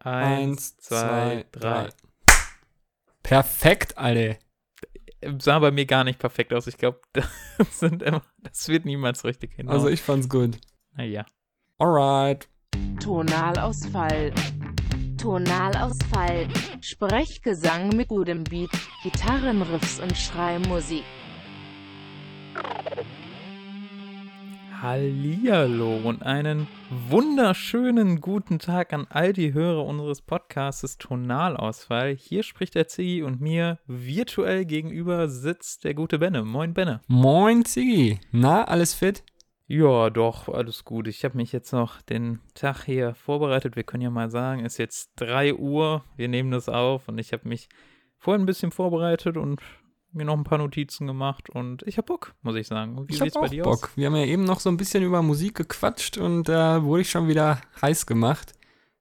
Eins, zwei, drei. Perfekt, Alter. Sah bei mir gar nicht perfekt aus. Ich glaube, das, das wird niemals richtig hin. Also ich fand's gut. Naja. Alright. Tonalausfall. Tonalausfall. Sprechgesang mit gutem Beat, Gitarrenriffs und Schreimusik. Hallihallo und einen wunderschönen guten Tag an all die Hörer unseres Podcasts Tonalausfall. Hier spricht der Ziggy und mir virtuell gegenüber sitzt der gute Benne. Moin Benne. Moin Ziggy. Na, alles fit? Ja, doch, alles gut. Ich habe mich jetzt noch den Tag hier vorbereitet. Wir können ja mal sagen, es ist jetzt 3 Uhr. Wir nehmen das auf und ich habe mich vorhin ein bisschen vorbereitet und mir noch ein paar Notizen gemacht und ich hab Bock, muss ich sagen. Wie ich sieht's hab bei dir Bock. aus? Wir haben ja eben noch so ein bisschen über Musik gequatscht und da äh, wurde ich schon wieder heiß gemacht.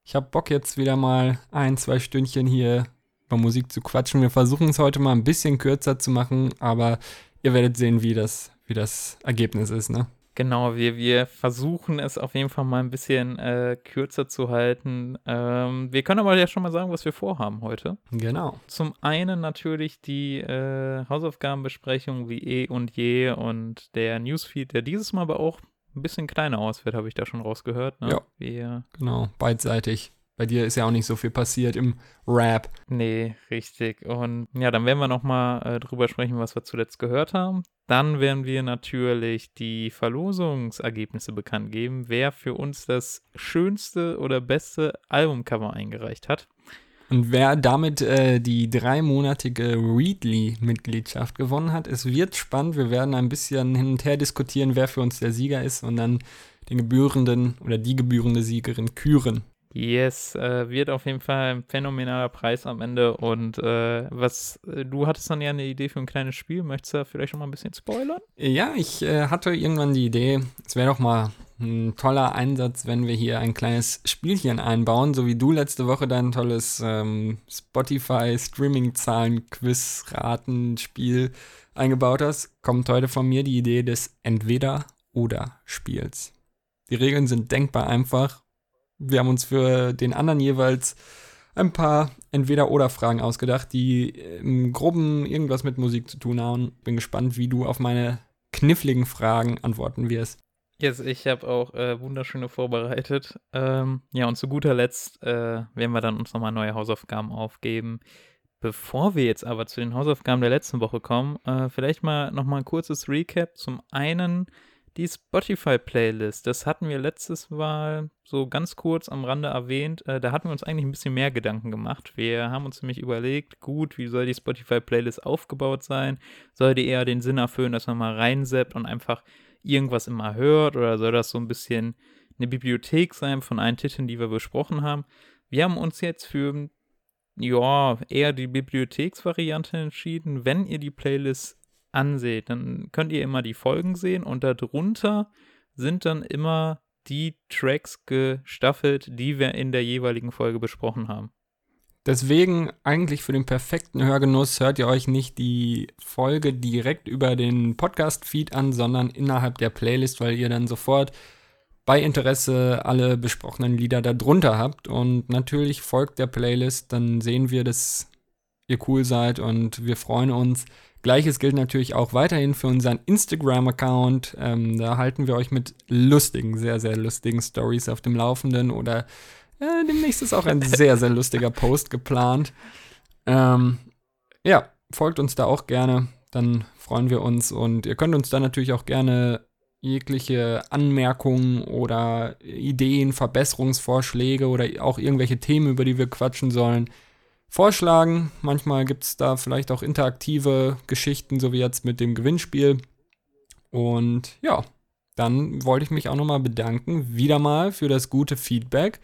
Ich hab Bock jetzt wieder mal ein, zwei Stündchen hier über Musik zu quatschen. Wir versuchen es heute mal ein bisschen kürzer zu machen, aber ihr werdet sehen, wie das, wie das Ergebnis ist, ne? Genau, wir, wir versuchen es auf jeden Fall mal ein bisschen äh, kürzer zu halten. Ähm, wir können aber ja schon mal sagen, was wir vorhaben heute. Genau. Zum einen natürlich die äh, Hausaufgabenbesprechung wie eh und je und der Newsfeed, der dieses Mal aber auch ein bisschen kleiner ausfällt, habe ich da schon rausgehört. Ne? Ja. Wir, genau, beidseitig. Bei dir ist ja auch nicht so viel passiert im Rap. Nee, richtig. Und ja, dann werden wir nochmal äh, drüber sprechen, was wir zuletzt gehört haben. Dann werden wir natürlich die Verlosungsergebnisse bekannt geben, wer für uns das schönste oder beste Albumcover eingereicht hat. Und wer damit äh, die dreimonatige Readly-Mitgliedschaft gewonnen hat, es wird spannend. Wir werden ein bisschen hin und her diskutieren, wer für uns der Sieger ist und dann den gebührenden oder die gebührende Siegerin küren. Yes, äh, wird auf jeden Fall ein phänomenaler Preis am Ende. Und äh, was, äh, du hattest dann ja eine Idee für ein kleines Spiel. Möchtest du vielleicht schon mal ein bisschen spoilern? Ja, ich äh, hatte irgendwann die Idee, es wäre doch mal ein toller Einsatz, wenn wir hier ein kleines Spielchen einbauen, so wie du letzte Woche dein tolles ähm, Spotify-Streaming-Zahlen-Quiz-Raten-Spiel eingebaut hast, kommt heute von mir die Idee des Entweder-Oder-Spiels. Die Regeln sind denkbar einfach wir haben uns für den anderen jeweils ein paar Entweder-Oder-Fragen ausgedacht, die im Groben irgendwas mit Musik zu tun haben. Bin gespannt, wie du auf meine kniffligen Fragen antworten wirst. Yes, ich habe auch äh, wunderschöne vorbereitet. Ähm, ja, und zu guter Letzt äh, werden wir dann uns nochmal neue Hausaufgaben aufgeben. Bevor wir jetzt aber zu den Hausaufgaben der letzten Woche kommen, äh, vielleicht mal nochmal ein kurzes Recap. Zum einen die Spotify-Playlist, das hatten wir letztes Mal so ganz kurz am Rande erwähnt. Äh, da hatten wir uns eigentlich ein bisschen mehr Gedanken gemacht. Wir haben uns nämlich überlegt, gut, wie soll die Spotify-Playlist aufgebaut sein? Soll die eher den Sinn erfüllen, dass man mal reinseppt und einfach irgendwas immer hört? Oder soll das so ein bisschen eine Bibliothek sein von allen Titeln, die wir besprochen haben? Wir haben uns jetzt für ja, eher die Bibliotheksvariante entschieden. Wenn ihr die Playlist anseht, dann könnt ihr immer die Folgen sehen und darunter sind dann immer die Tracks gestaffelt, die wir in der jeweiligen Folge besprochen haben. Deswegen eigentlich für den perfekten Hörgenuss hört ihr euch nicht die Folge direkt über den Podcast-Feed an, sondern innerhalb der Playlist, weil ihr dann sofort bei Interesse alle besprochenen Lieder darunter habt. Und natürlich folgt der Playlist, dann sehen wir, dass ihr cool seid und wir freuen uns, Gleiches gilt natürlich auch weiterhin für unseren Instagram-Account. Ähm, da halten wir euch mit lustigen, sehr, sehr lustigen Stories auf dem Laufenden oder äh, demnächst ist auch ein sehr, sehr lustiger Post geplant. Ähm, ja, folgt uns da auch gerne, dann freuen wir uns und ihr könnt uns da natürlich auch gerne jegliche Anmerkungen oder Ideen, Verbesserungsvorschläge oder auch irgendwelche Themen, über die wir quatschen sollen, vorschlagen. Manchmal gibt es da vielleicht auch interaktive Geschichten, so wie jetzt mit dem Gewinnspiel. Und ja, dann wollte ich mich auch nochmal bedanken, wieder mal für das gute Feedback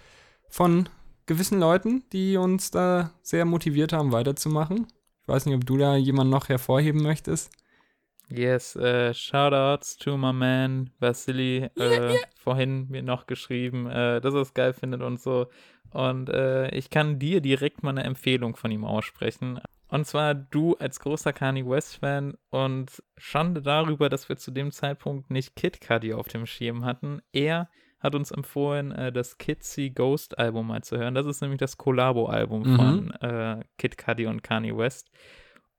von gewissen Leuten, die uns da sehr motiviert haben, weiterzumachen. Ich weiß nicht, ob du da jemanden noch hervorheben möchtest. Yes, uh, shoutouts to my man Vasili. Äh, yeah. Vorhin mir noch geschrieben, äh, dass er es geil findet und so. Und äh, ich kann dir direkt mal eine Empfehlung von ihm aussprechen. Und zwar du als großer Kanye West-Fan und Schande darüber, dass wir zu dem Zeitpunkt nicht Kid Cudi auf dem Schirm hatten. Er hat uns empfohlen, äh, das Kitsy Ghost Album mal zu hören. Das ist nämlich das Collabo-Album Mhm. von äh, Kid Cudi und Kanye West.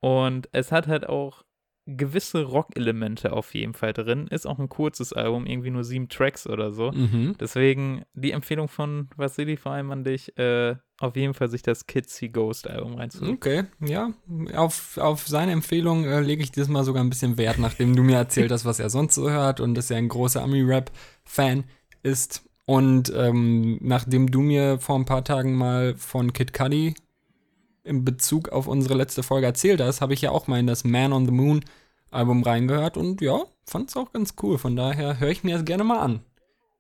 Und es hat halt auch gewisse Rock-Elemente auf jeden Fall drin. Ist auch ein kurzes Album, irgendwie nur sieben Tracks oder so. Mhm. Deswegen die Empfehlung von Vasili vor allem an dich, äh, auf jeden Fall sich das Kitsy Ghost Album reinzuholen. Okay, ja. Auf, auf seine Empfehlung äh, lege ich diesmal sogar ein bisschen Wert, nachdem du mir erzählt hast, was er sonst so hört und dass er ein großer Ami-Rap-Fan ist. Und ähm, nachdem du mir vor ein paar Tagen mal von Kid Cudi in Bezug auf unsere letzte Folge erzählt hast, habe ich ja auch mal in das Man on the Moon Album reingehört und ja, fand es auch ganz cool. Von daher höre ich mir das gerne mal an.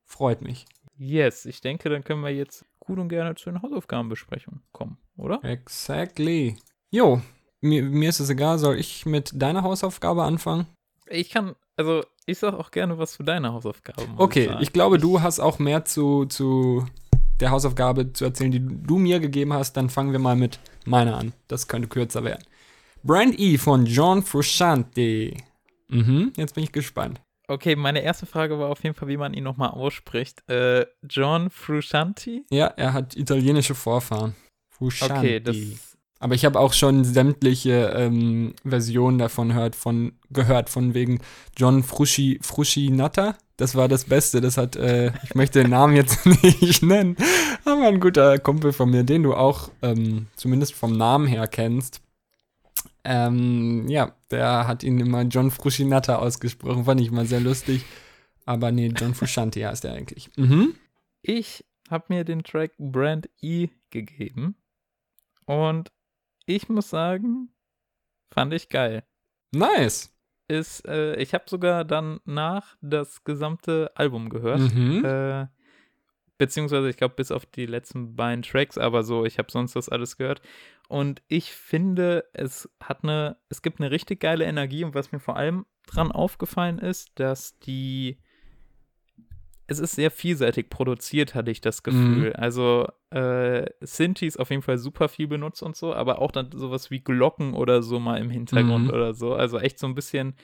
Freut mich. Yes, ich denke, dann können wir jetzt gut und gerne zu den Hausaufgabenbesprechungen kommen, oder? Exactly. Jo, mir, mir ist es egal, soll ich mit deiner Hausaufgabe anfangen? Ich kann, also ich sag auch gerne was zu deiner Hausaufgabe. Okay, ich glaube, du hast auch mehr zu, zu der Hausaufgabe zu erzählen, die du mir gegeben hast. Dann fangen wir mal mit meiner an. Das könnte kürzer werden. Brand E von John Frusciante. Mhm, jetzt bin ich gespannt. Okay, meine erste Frage war auf jeden Fall, wie man ihn nochmal ausspricht. Äh, John Frusciante? Ja, er hat italienische Vorfahren. Frusciante. Okay, das. Aber ich habe auch schon sämtliche ähm, Versionen davon hört, von, gehört, von wegen John Frusci, Fruscinata. Das war das Beste. Das hat, äh, ich möchte den Namen jetzt nicht nennen, aber ein guter Kumpel von mir, den du auch ähm, zumindest vom Namen her kennst. Ähm, ja, der hat ihn immer John Fruscinata ausgesprochen. Fand ich mal sehr lustig. Aber nee, John Frusciante heißt er eigentlich. Mhm. Ich habe mir den Track Brand E gegeben. Und ich muss sagen, fand ich geil. Nice. Ist, äh, ich habe sogar dann nach das gesamte Album gehört. Mhm. Äh, beziehungsweise, ich glaube, bis auf die letzten beiden Tracks, aber so, ich habe sonst das alles gehört. Und ich finde, es hat eine, es gibt eine richtig geile Energie und was mir vor allem dran aufgefallen ist, dass die, es ist sehr vielseitig produziert, hatte ich das Gefühl. Also, äh, Synthes auf jeden Fall super viel benutzt und so, aber auch dann sowas wie Glocken oder so mal im Hintergrund Mhm. oder so. Also echt so ein bisschen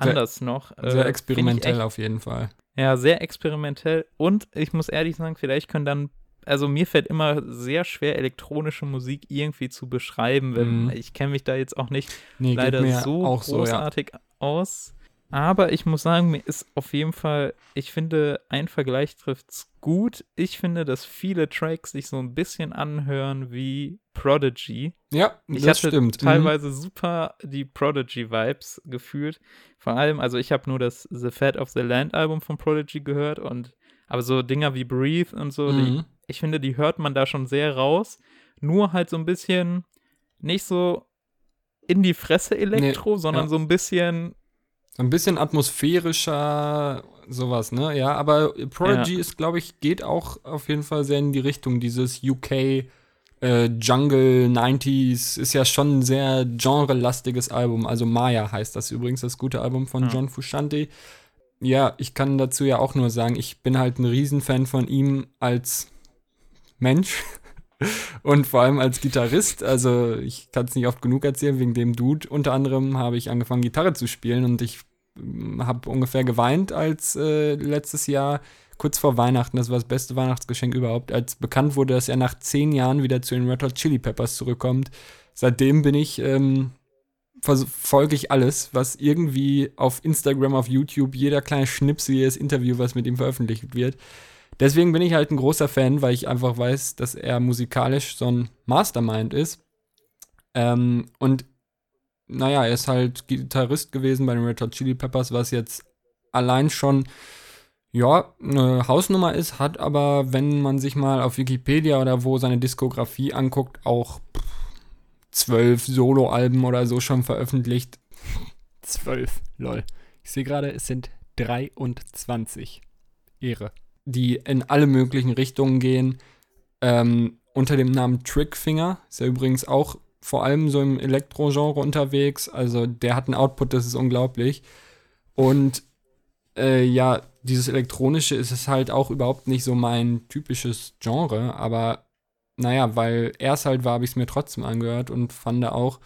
Sehr- anders noch. Äh, Sehr experimentell echt auf jeden Fall. ja, sehr experimentell. Und ich muss ehrlich sagen, vielleicht können dann, also mir fällt immer sehr schwer, elektronische Musik irgendwie zu beschreiben. Wenn, Mhm. Ich kenne mich da jetzt auch nicht Nee, leider so auch so, ja. großartig aus. Aber ich muss sagen, mir ist auf jeden Fall, ich finde, ein Vergleich trifft's gut. Ich finde, dass viele Tracks sich so ein bisschen anhören wie Prodigy. Ja, Ich das stimmt. Mhm. teilweise super die Prodigy-Vibes gefühlt. Vor allem, also ich habe nur das The Fat of the Land Album von Prodigy gehört und aber so Dinger wie Breathe und so, die, Mhm. ich finde, die hört man da schon sehr raus. Nur halt so ein bisschen nicht so in die Fresse Elektro, sondern ja. so ein bisschen, So ein bisschen atmosphärischer, sowas, ne? Ja, aber Prodigy ist, glaube ich, geht auch auf jeden Fall sehr in die Richtung dieses UK äh, Jungle 90s. Ist ja schon ein sehr genrelastiges Album. Also Maya heißt das übrigens, das gute Album von Ja. John Frusciante. Ja, ich kann dazu ja auch nur sagen, ich bin halt ein Riesenfan von ihm als Mensch. Und vor allem als Gitarrist, also ich kann es nicht oft genug erzählen, wegen dem Dude unter anderem habe ich angefangen, Gitarre zu spielen und ich habe ungefähr geweint, als äh, letztes Jahr, kurz vor Weihnachten, das war das beste Weihnachtsgeschenk überhaupt, als bekannt wurde, dass er nach zehn Jahren wieder zu den Red Hot Chili Peppers zurückkommt. Seitdem bin ich, ähm, verfolge ich alles, was irgendwie auf Instagram, auf YouTube, jeder kleine Schnipsel, jedes Interview, was mit ihm veröffentlicht wird. Deswegen bin ich halt ein großer Fan, weil ich einfach weiß, dass er musikalisch so ein Mastermind ist. Ähm, und naja, er ist halt Gitarrist gewesen bei den Red Hot Chili Peppers, was jetzt allein schon ja, eine Hausnummer ist, hat aber, wenn man sich mal auf Wikipedia oder wo seine Diskografie anguckt, auch zwölf Soloalben oder so schon veröffentlicht. Zwölf, lol. Ich sehe gerade, es sind 23. Ehre. Die in alle möglichen Richtungen gehen. Ähm, unter dem Namen Trickfinger. Ist ja übrigens auch vor allem so im Elektro-Genre unterwegs. Also der hat einen Output, das ist unglaublich. Und äh, ja, dieses Elektronische ist es halt auch überhaupt nicht so mein typisches Genre, aber naja, weil er es halt war, habe ich es mir trotzdem angehört und fand auch,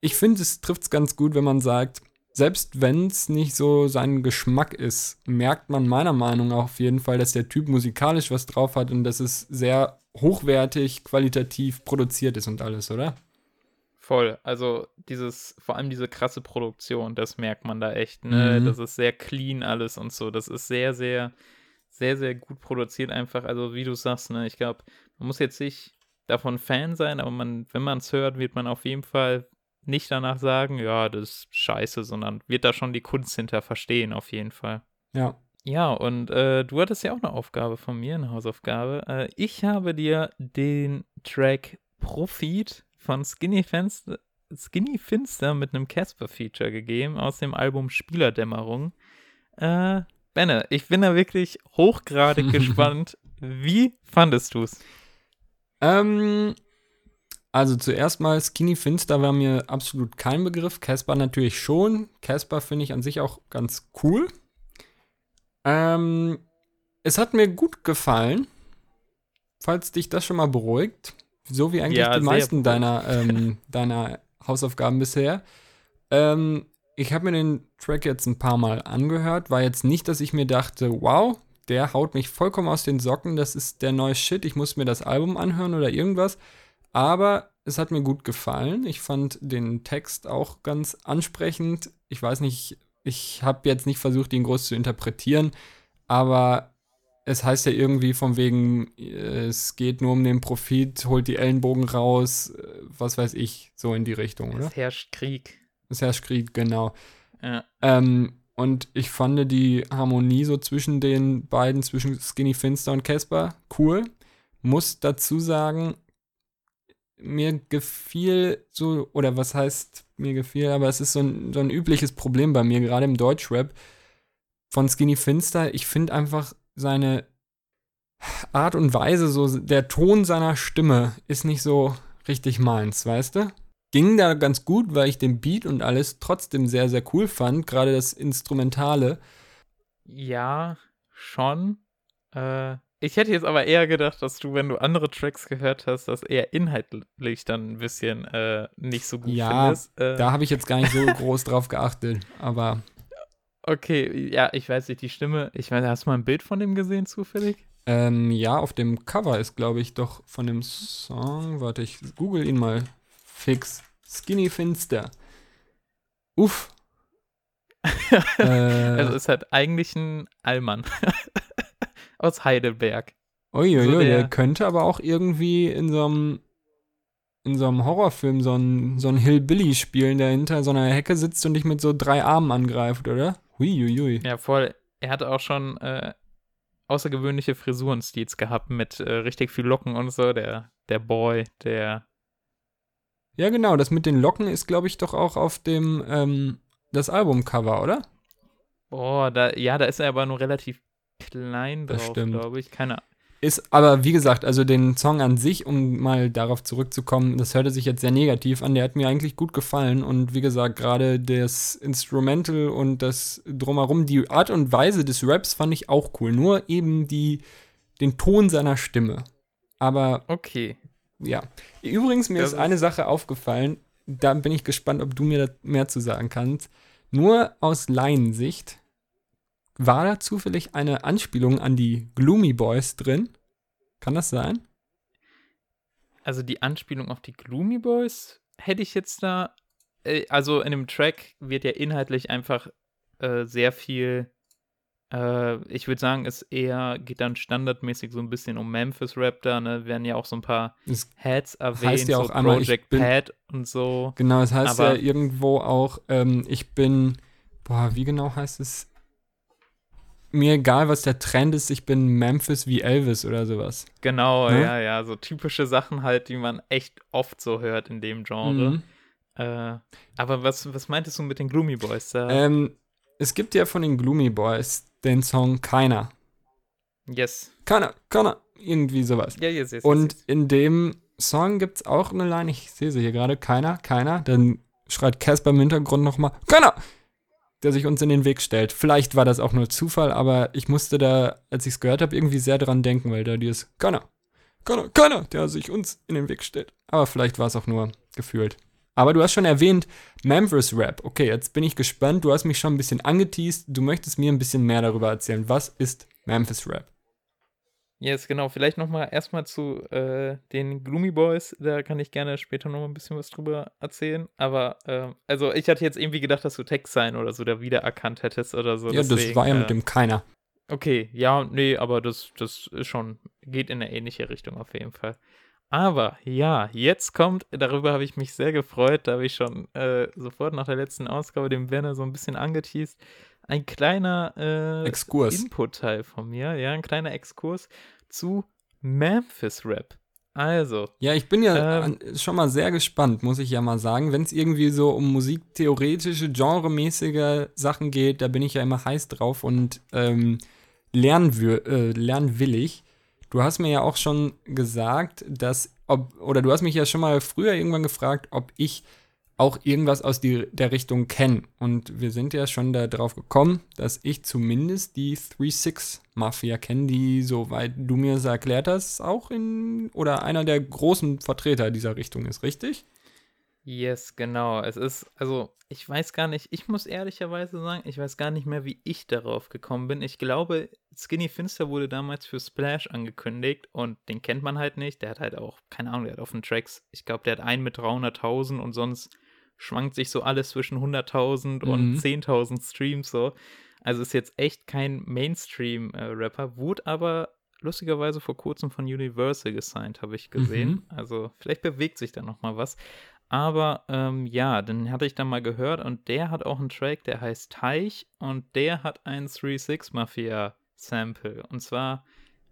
ich finde, es trifft es ganz gut, wenn man sagt, selbst wenn es nicht so sein Geschmack ist, merkt man meiner Meinung nach auf jeden Fall, dass der Typ musikalisch was drauf hat und dass es sehr hochwertig, qualitativ produziert ist und alles, oder? Voll. Also dieses, vor allem diese krasse Produktion, das merkt man da echt, ne? Mhm. Das ist sehr clean alles und so. Das ist sehr, sehr, sehr, sehr gut produziert einfach. Also wie du sagst, ne? Ich glaube, man muss jetzt nicht davon Fan sein, aber man, wenn man es hört, wird man auf jeden Fall nicht danach sagen, ja, das ist scheiße, sondern wird da schon die Kunst hinter verstehen, auf jeden Fall. Ja. Ja, und äh, du hattest ja auch eine Aufgabe von mir, eine Hausaufgabe. Äh, ich habe dir den Track Profit von Skinny Finster, Skinny Finster mit einem Casper-Feature gegeben aus dem Album Spielerdämmerung. Äh, Benne, ich bin da wirklich hochgradig gespannt. Wie fandest du's? Ähm, also zuerst mal Skinny Finster war mir absolut kein Begriff. Casper natürlich schon. Casper finde ich an sich auch ganz cool. Ähm, es hat mir gut gefallen. Falls dich das schon mal beruhigt. So wie eigentlich Ja, die meisten deiner, ähm, deiner Hausaufgaben bisher. Ähm, ich habe mir den Track jetzt ein paar Mal angehört. War jetzt nicht, dass ich mir dachte, wow, der haut mich vollkommen aus den Socken. Das ist der neue Shit. Ich muss mir das Album anhören oder irgendwas. Aber es hat mir gut gefallen. Ich fand den Text auch ganz ansprechend. Ich weiß nicht, ich habe jetzt nicht versucht, ihn groß zu interpretieren, aber es heißt ja irgendwie von wegen, äh, es geht nur um den Profit, holt die Ellenbogen raus, äh, was weiß ich, so in die Richtung, oder? Es herrscht Krieg. Es herrscht Krieg, genau. Ja. Ähm, und ich fand die Harmonie so zwischen den beiden, zwischen Skinny Finster und Casper, cool. Muss dazu sagen, mir gefiel so, oder was heißt mir gefiel, aber es ist so ein, so ein übliches Problem bei mir, gerade im Deutschrap von Skinny Finster. Ich finde einfach seine Art und Weise, so der Ton seiner Stimme ist nicht so richtig meins, weißt du? Ging da ganz gut, weil ich den Beat und alles trotzdem sehr, sehr cool fand, gerade das Instrumentale. Ja, schon. Äh, ich hätte jetzt aber eher gedacht, dass du, wenn du andere Tracks gehört hast, das eher inhaltlich dann ein bisschen äh, nicht so gut Ja, findest. Äh, Da habe ich jetzt gar nicht so groß drauf geachtet, aber okay, ja, ich weiß nicht, die Stimme. Ich meine, hast du mal ein Bild von dem gesehen zufällig? ähm, ja, auf dem Cover ist, glaube ich, doch von dem Song, warte, ich google ihn mal fix. Skinny Finster. Uff. äh, Also ist halt eigentlich ein Allmann aus Heidelberg. Uiuiui, so der, der- könnte aber auch irgendwie in so einem in so einem Horrorfilm so ein, so ein Hillbilly spielen, der hinter so einer Hecke sitzt und dich mit so drei Armen angreift, oder? Huiuiui. Ja, voll. Er hatte auch schon äh, außergewöhnliche Frisurenstils gehabt mit äh, richtig viel Locken und so. Der, der Boy, der. Ja, genau, das mit den Locken ist, glaube ich, doch auch auf dem ähm, das Albumcover, oder? Boah, da, ja, da ist er aber nur relativ klein Das drauf, stimmt. glaube ich. Keine Ist, aber wie gesagt, also den Song an sich, um mal darauf zurückzukommen, das hörte sich jetzt sehr negativ an, der hat mir eigentlich gut gefallen und wie gesagt, gerade das Instrumental und das drumherum, die Art und Weise des Raps fand ich auch cool, nur eben die, den Ton seiner Stimme. Aber Okay. ja. Übrigens, mir Das ist eine Sache aufgefallen, da bin ich gespannt, ob du mir da mehr zu sagen kannst. Nur aus Laiensicht, war da zufällig eine Anspielung an die Gloomy Boys drin? Kann das sein? Also die Anspielung auf die Gloomy Boys hätte ich jetzt da. Äh, also in dem Track wird ja inhaltlich einfach äh, sehr viel. Äh, ich würde sagen, es eher geht dann standardmäßig so ein bisschen um Memphis Rap da, ne? Werden ja auch so ein paar Es, Heads erwähnt, Heißt ja so auch einmal, ich Project bin- Pat und so. genau, es heißt Aber- ja irgendwo auch, ähm, ich bin, boah, wie genau heißt es? Mir egal, was der Trend ist, ich bin Memphis wie Elvis oder sowas. Genau, Ne? ja, ja, so typische Sachen halt, die man echt oft so hört in dem Genre. Mhm. Äh, aber was, was meintest du mit den Gloomy Boys da? Ähm, es gibt ja von den Gloomy Boys den Song Keiner. yes. Keiner, keiner, irgendwie sowas. Ja, yes, yes, yes, Und yes. in dem Song gibt es auch eine Line, ich sehe sie hier gerade, keiner, keiner. Dann schreit Casper im Hintergrund nochmal, keiner, der sich uns in den Weg stellt. Vielleicht war das auch nur Zufall, aber ich musste da, als ich es gehört habe, irgendwie sehr dran denken, weil da dieses keiner, keiner, keiner, der sich uns in den Weg stellt. Aber vielleicht war es auch nur gefühlt. Aber du hast schon erwähnt, Memphis Rap. Okay, jetzt bin ich gespannt. Du hast mich schon ein bisschen angeteased. Du möchtest mir ein bisschen mehr darüber erzählen. Was ist Memphis Rap? Yes, genau. Vielleicht nochmal erstmal zu äh, den Gloomy Boys. Da kann ich gerne später noch ein bisschen was drüber erzählen. Aber, äh, also ich hatte jetzt irgendwie gedacht, dass du Text sein oder so da wiedererkannt hättest oder so. Ja, deswegen, das war ja äh, mit dem keiner. Okay, ja, nee, aber das, das ist schon, geht in eine ähnliche Richtung auf jeden Fall. Aber ja, jetzt kommt, darüber habe ich mich sehr gefreut, da habe ich schon äh, sofort nach der letzten Ausgabe dem Werner so ein bisschen angeteased, ein kleiner äh, Exkurs. Input-Teil von mir, ja, ein kleiner Exkurs zu Memphis Rap. Also. Ja, ich bin ja ähm, schon mal sehr gespannt, muss ich ja mal sagen. Wenn es irgendwie so um musiktheoretische, genremäßige Sachen geht, da bin ich ja immer heiß drauf und ähm, äh, lernwillig. Du hast mir ja auch schon gesagt, dass, ob, oder du hast mich ja schon mal früher irgendwann gefragt, ob ich auch irgendwas aus die, der Richtung kenne. Und wir sind ja schon darauf gekommen, dass ich zumindest die 3-6-Mafia kenne, die, soweit du mir es erklärt hast, auch in oder einer der großen Vertreter dieser Richtung ist, richtig? Yes, genau. Es ist, also, ich weiß gar nicht, ich muss ehrlicherweise sagen, ich weiß gar nicht mehr, wie ich darauf gekommen bin. Ich glaube, Skinny Finster wurde damals für Splash angekündigt und den kennt man halt nicht. Der hat halt auch, keine Ahnung, der hat auf Tracks, ich glaube, der hat einen mit 300.000 und sonst schwankt sich so alles zwischen 100.000 mhm. und 10.000 Streams so. Also ist jetzt echt kein Mainstream-Rapper, äh, wurde aber lustigerweise vor kurzem von Universal gesigned, habe ich gesehen. Mhm. Also vielleicht bewegt sich da noch mal was. Aber ähm, ja, den hatte ich dann mal gehört und der hat auch einen Track, der heißt Teich und der hat ein 3-6 Mafia Sample. Und zwar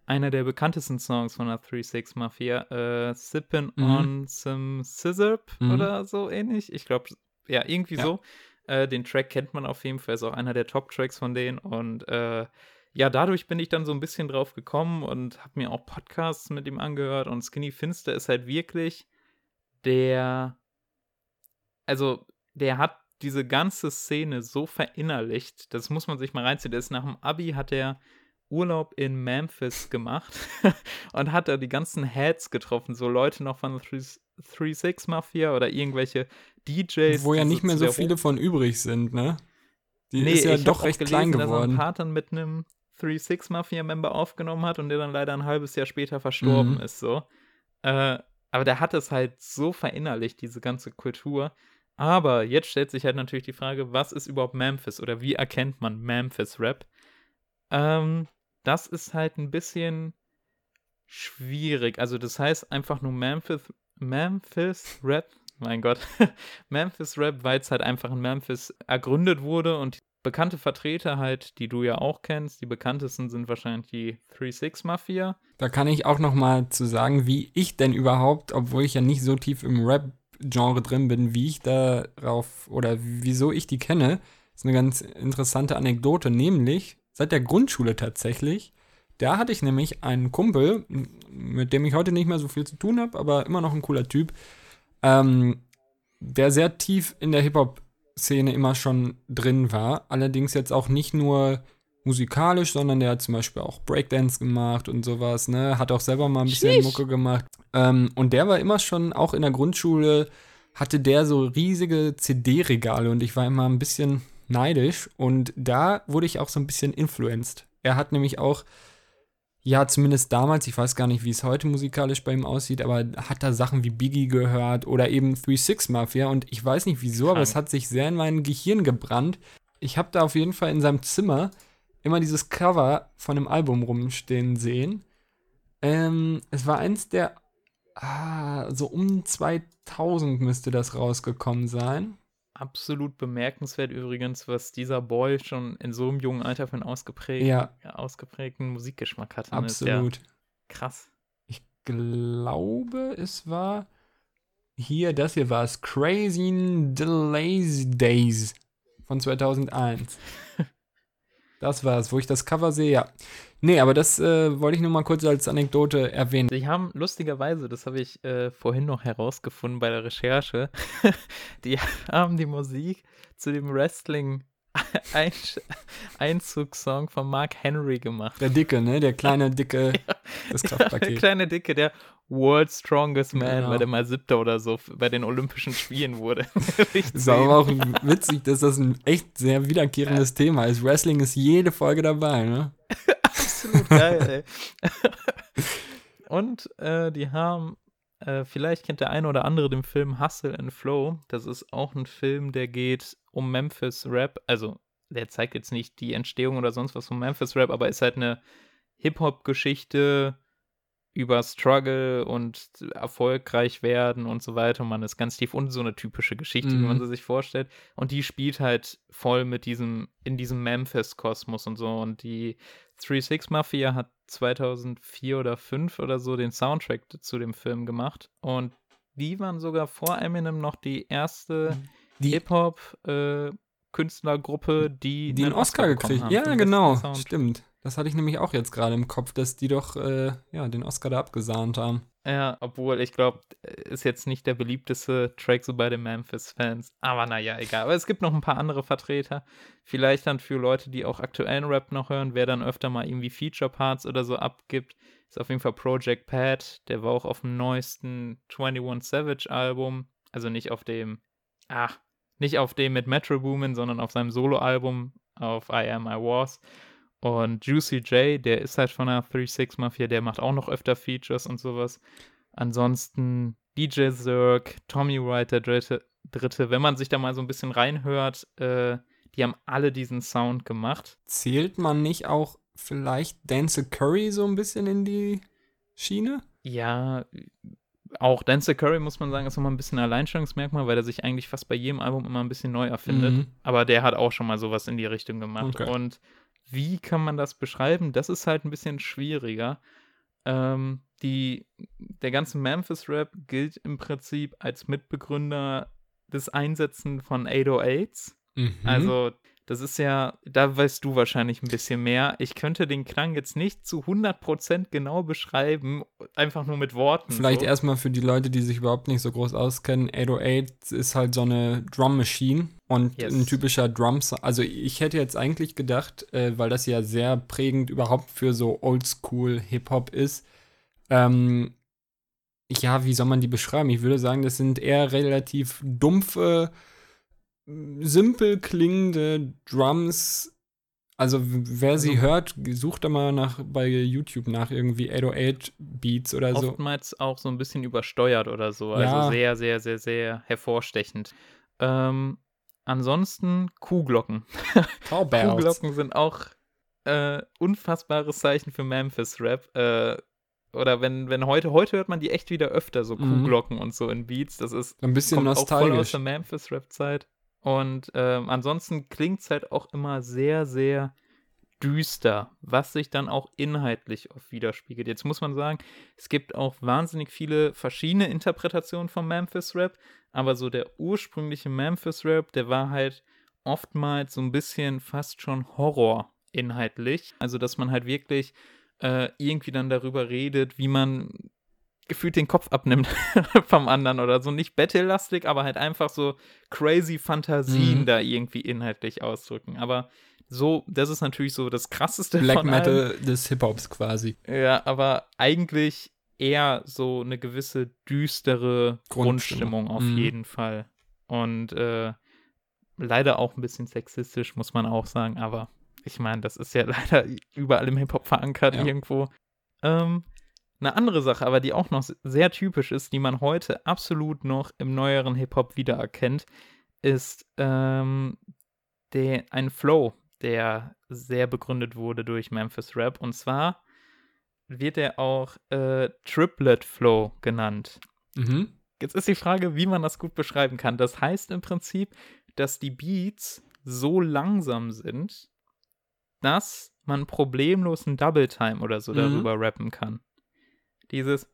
einer der bekanntesten Songs von der 3-6 Mafia, äh, Sippin' mhm. on some Scissor mhm. oder so ähnlich. Ich glaube, ja, irgendwie ja. so. Äh, den Track kennt man auf jeden Fall, ist auch einer der Top-Tracks von denen und äh, ja, dadurch bin ich dann so ein bisschen drauf gekommen und habe mir auch Podcasts mit ihm angehört und Skinny Finster ist halt wirklich der, also der hat diese ganze Szene so verinnerlicht, das muss man sich mal reinziehen. Der ist nach dem Abi hat er Urlaub in Memphis gemacht und hat da die ganzen Heads getroffen, so Leute noch von 3-6 Mafia oder irgendwelche DJs. Wo ja nicht mehr so viele von übrig sind, ne? Die nee, ist ja doch recht gelesen, klein geworden. Dass er ein Part dann mit einem 3-6 Mafia-Member aufgenommen hat und der dann leider ein halbes Jahr später verstorben mhm. ist, so. Äh, aber der hat es halt so verinnerlicht, diese ganze Kultur. Aber jetzt stellt sich halt natürlich die Frage, was ist überhaupt Memphis oder wie erkennt man Memphis-Rap? Ähm, das ist halt ein bisschen schwierig. Also das heißt einfach nur Memphis, Memphis Rap, mein Gott, Memphis Rap, weil es halt einfach in Memphis ergründet wurde und bekannte Vertreter halt, die du ja auch kennst, die bekanntesten sind wahrscheinlich die 3-6 Mafia. Da kann ich auch noch mal zu sagen, wie ich denn überhaupt, obwohl ich ja nicht so tief im Rap-Genre drin bin, wie ich darauf oder wieso ich die kenne, ist eine ganz interessante Anekdote, nämlich seit der Grundschule tatsächlich. Da hatte ich nämlich einen Kumpel, mit dem ich heute nicht mehr so viel zu tun habe, aber immer noch ein cooler Typ, ähm, der sehr tief in der Hip-Hop-Szene immer schon drin war. Allerdings jetzt auch nicht nur musikalisch, sondern der hat zum Beispiel auch Breakdance gemacht und sowas, ne? Hat auch selber mal ein bisschen Sheesh. Mucke gemacht. Ähm, und der war immer schon, auch in der Grundschule, hatte der so riesige CD-Regale und ich war immer ein bisschen neidisch und da wurde ich auch so ein bisschen influenced. Er hat nämlich auch, ja, zumindest damals, ich weiß gar nicht, wie es heute musikalisch bei ihm aussieht, aber hat da Sachen wie Biggie gehört oder eben 3-6 Mafia und ich weiß nicht wieso, aber es hat sich sehr in mein Gehirn gebrannt. Ich habe da auf jeden Fall in seinem Zimmer immer dieses Cover von einem Album rumstehen sehen. Ähm, es war eins der, ah, so um 2000 müsste das rausgekommen sein absolut bemerkenswert übrigens, was dieser Boy schon in so einem jungen Alter für einen ausgeprägten, ja. ausgeprägten Musikgeschmack hatte. Ne? Absolut. Ja krass. Ich glaube, es war hier, das hier war es, Crazy Delays Days von 2001. Das war es, wo ich das Cover sehe, ja. Nee, aber das äh, wollte ich nur mal kurz als Anekdote erwähnen. Sie haben lustigerweise, das habe ich äh, vorhin noch herausgefunden bei der Recherche, die haben die Musik zu dem Wrestling Einzugssong von Mark Henry gemacht. Der Dicke, ne? Der kleine, dicke, ja, das Kraftpaket. Ja, der kleine Dicke, der World's Strongest Man, Genau. weil der mal siebter oder so bei den Olympischen Spielen wurde. Ist aber auch witzig, dass das ein echt sehr wiederkehrendes Thema ist. Wrestling ist jede Folge dabei, ne? absolut geil, ey. Und äh, die haben, äh, vielleicht kennt der eine oder andere den Film Hustle and Flow. Das ist auch ein Film, der geht um Memphis Rap. Also, der zeigt jetzt nicht die Entstehung oder sonst was von Memphis Rap, aber ist halt eine Hip-Hop-Geschichte über Struggle und erfolgreich werden und so weiter. Und man ist ganz tief und so eine typische Geschichte, wie man Mhm. sie sich vorstellt. Und die spielt halt voll mit diesem, in diesem Memphis-Kosmos und so. Und die 3-6 Mafia hat 2004 oder 5 oder so den Soundtrack zu dem Film gemacht. Und die waren sogar vor Eminem noch die erste Die, Hip-Hop-Künstlergruppe, die, die einen Oscar bekommen gekriegt. haben Ja, genau. Stimmt. Das hatte ich nämlich auch jetzt gerade im Kopf, dass die doch äh, ja, den Oscar da abgesahnt haben. Ja, obwohl ich glaube, ist jetzt nicht der beliebteste Track so bei den Memphis-Fans. Aber naja, egal. Aber es gibt noch ein paar andere Vertreter. Vielleicht dann für Leute, die auch aktuellen Rap noch hören, wer dann öfter mal irgendwie Feature-Parts oder so abgibt, ist auf jeden Fall Project Pat. Der war auch auf dem neuesten 21 Savage-Album. Also nicht auf dem, ach, nicht auf dem mit Metro Boomin, sondern auf seinem Solo-Album auf I Am I Was. Und Juicy J, der ist halt von der 3-6 Mafia, der macht auch noch öfter Features und sowas. Ansonsten DJ Zerg, Tommy Wright, der Dritte, Dritte. Wenn man sich da mal so ein bisschen reinhört, äh, die haben alle diesen Sound gemacht. Zählt man nicht auch vielleicht Denzel Curry so ein bisschen in die Schiene? Ja, auch Denzel Curry, muss man sagen, ist nochmal ein bisschen ein Alleinstellungsmerkmal, weil er sich eigentlich fast bei jedem Album immer ein bisschen neu erfindet. Mhm. Aber der hat auch schon mal sowas in die Richtung gemacht. Okay. Und wie kann man das beschreiben? Das ist halt ein bisschen schwieriger. Ähm, die, der ganze Memphis-Rap gilt im Prinzip als Mitbegründer des Einsetzen von 808s. Mhm. Also, das ist ja, da weißt du wahrscheinlich ein bisschen mehr. Ich könnte den Klang jetzt nicht zu 100% genau beschreiben, einfach nur mit Worten. Vielleicht so. erstmal für die Leute, die sich überhaupt nicht so groß auskennen. 808 ist halt so eine Drum Machine und Yes. ein typischer Drums. Also ich hätte jetzt eigentlich gedacht, äh, weil das ja sehr prägend überhaupt für so Oldschool Hip-Hop ist, ähm, ja, wie soll man die beschreiben? Ich würde sagen, das sind eher relativ dumpfe, simpel klingende Drums. Also wer sie Also- hört, sucht da mal nach bei YouTube nach irgendwie 808 Beats oder so. Oftmals auch so ein bisschen übersteuert oder so. Ja. Also sehr, sehr, sehr, sehr hervorstechend. Ähm, ansonsten Kuhglocken. Kuhglocken sind auch äh, unfassbares Zeichen für Memphis-Rap. Äh, oder wenn, wenn heute, heute hört man die echt wieder öfter, so Mhm. Kuhglocken und so in Beats. Das ist Ein bisschen kommt auch voll aus nostalgisch. der Memphis-Rap-Zeit. Und ähm, ansonsten klingt es halt auch immer sehr, sehr düster, was sich dann auch inhaltlich oft widerspiegelt. Jetzt muss man sagen, es gibt auch wahnsinnig viele verschiedene Interpretationen vom Memphis-Rap, aber so der ursprüngliche Memphis-Rap, der war halt oftmals so ein bisschen fast schon Horror inhaltlich. Also, dass man halt wirklich äh, irgendwie dann darüber redet, wie man gefühlt den Kopf abnimmt vom anderen oder so. Nicht battle-lastig, aber halt einfach so crazy Fantasien Mhm. da irgendwie inhaltlich ausdrücken. Aber so, das ist natürlich so das krasseste Black von allem. Metal des Hip-Hops quasi. Ja, aber eigentlich eher so eine gewisse düstere Grundstimmung. Grundstimmung auf Mhm. jeden Fall. Und äh, leider auch ein bisschen sexistisch, muss man auch sagen, aber ich meine, das ist ja leider überall im Hip-Hop verankert Ja. irgendwo. Ähm, eine andere Sache, aber die auch noch sehr typisch ist, die man heute absolut noch im neueren Hip-Hop wiedererkennt, ist ähm, der, ein Flow, der sehr begründet wurde durch Memphis Rap. Und zwar wird er auch äh, Triplet Flow genannt. Mhm. Jetzt ist die Frage, wie man das gut beschreiben kann. Das heißt im Prinzip, dass die Beats so langsam sind, dass man problemlos einen Double Time oder so Mhm. darüber rappen kann. Dieses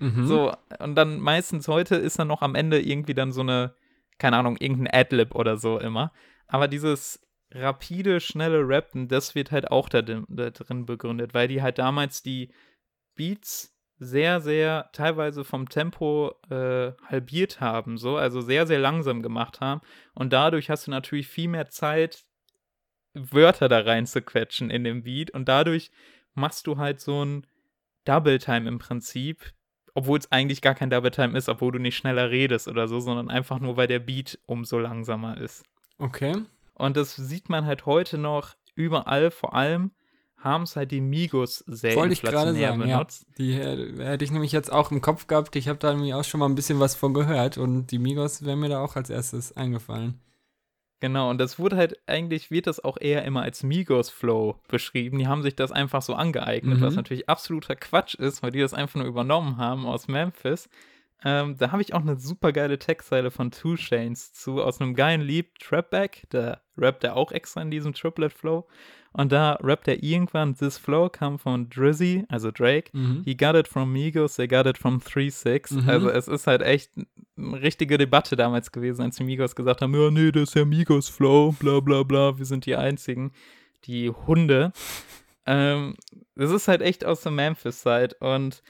Mhm. so, und dann meistens heute ist dann noch am Ende irgendwie dann so eine, keine Ahnung, irgendein Adlib oder so immer. Aber dieses rapide, schnelle Rappen, das wird halt auch da, drin- da drin begründet, weil die halt damals die Beats sehr, sehr teilweise vom Tempo äh, halbiert haben, so, also sehr, sehr langsam gemacht haben. Und dadurch hast du natürlich viel mehr Zeit, Wörter da rein zu quetschen in dem Beat und dadurch machst du halt so ein Double Time im Prinzip, obwohl es eigentlich gar kein Double Time ist, obwohl du nicht schneller redest oder so, sondern einfach nur, weil der Beat umso langsamer ist. Okay. Und das sieht man halt heute noch überall, vor allem haben es halt die Migos sehr Wollte ich gerade sagen, ja. benutzt. Die äh, hätte ich nämlich jetzt auch im Kopf gehabt. Ich habe da nämlich auch schon mal ein bisschen was von gehört und die Migos wären mir da auch als erstes eingefallen. Genau, und das wurde halt, eigentlich wird das auch eher immer als Migos-Flow beschrieben. Die haben sich das einfach so angeeignet, Mhm. was natürlich absoluter Quatsch ist, weil die das einfach nur übernommen haben aus Memphis. Ähm, da habe ich auch eine super geile Textzeile von Two Chains zu, aus einem geilen Lied, Trapback. Da rappt er auch extra in diesem Triplet-Flow. Und da rappt er irgendwann, This Flow kam von Drizzy, also Drake. Mhm. He got it from Migos, they got it from 3-6. Mhm. Also es ist halt echt eine richtige Debatte damals gewesen, als die Migos gesagt haben, ja, nee, das ist ja Migos Flow, bla bla bla, wir sind die Einzigen, die Hunde. ähm, das ist halt echt aus der Memphis-Zeit und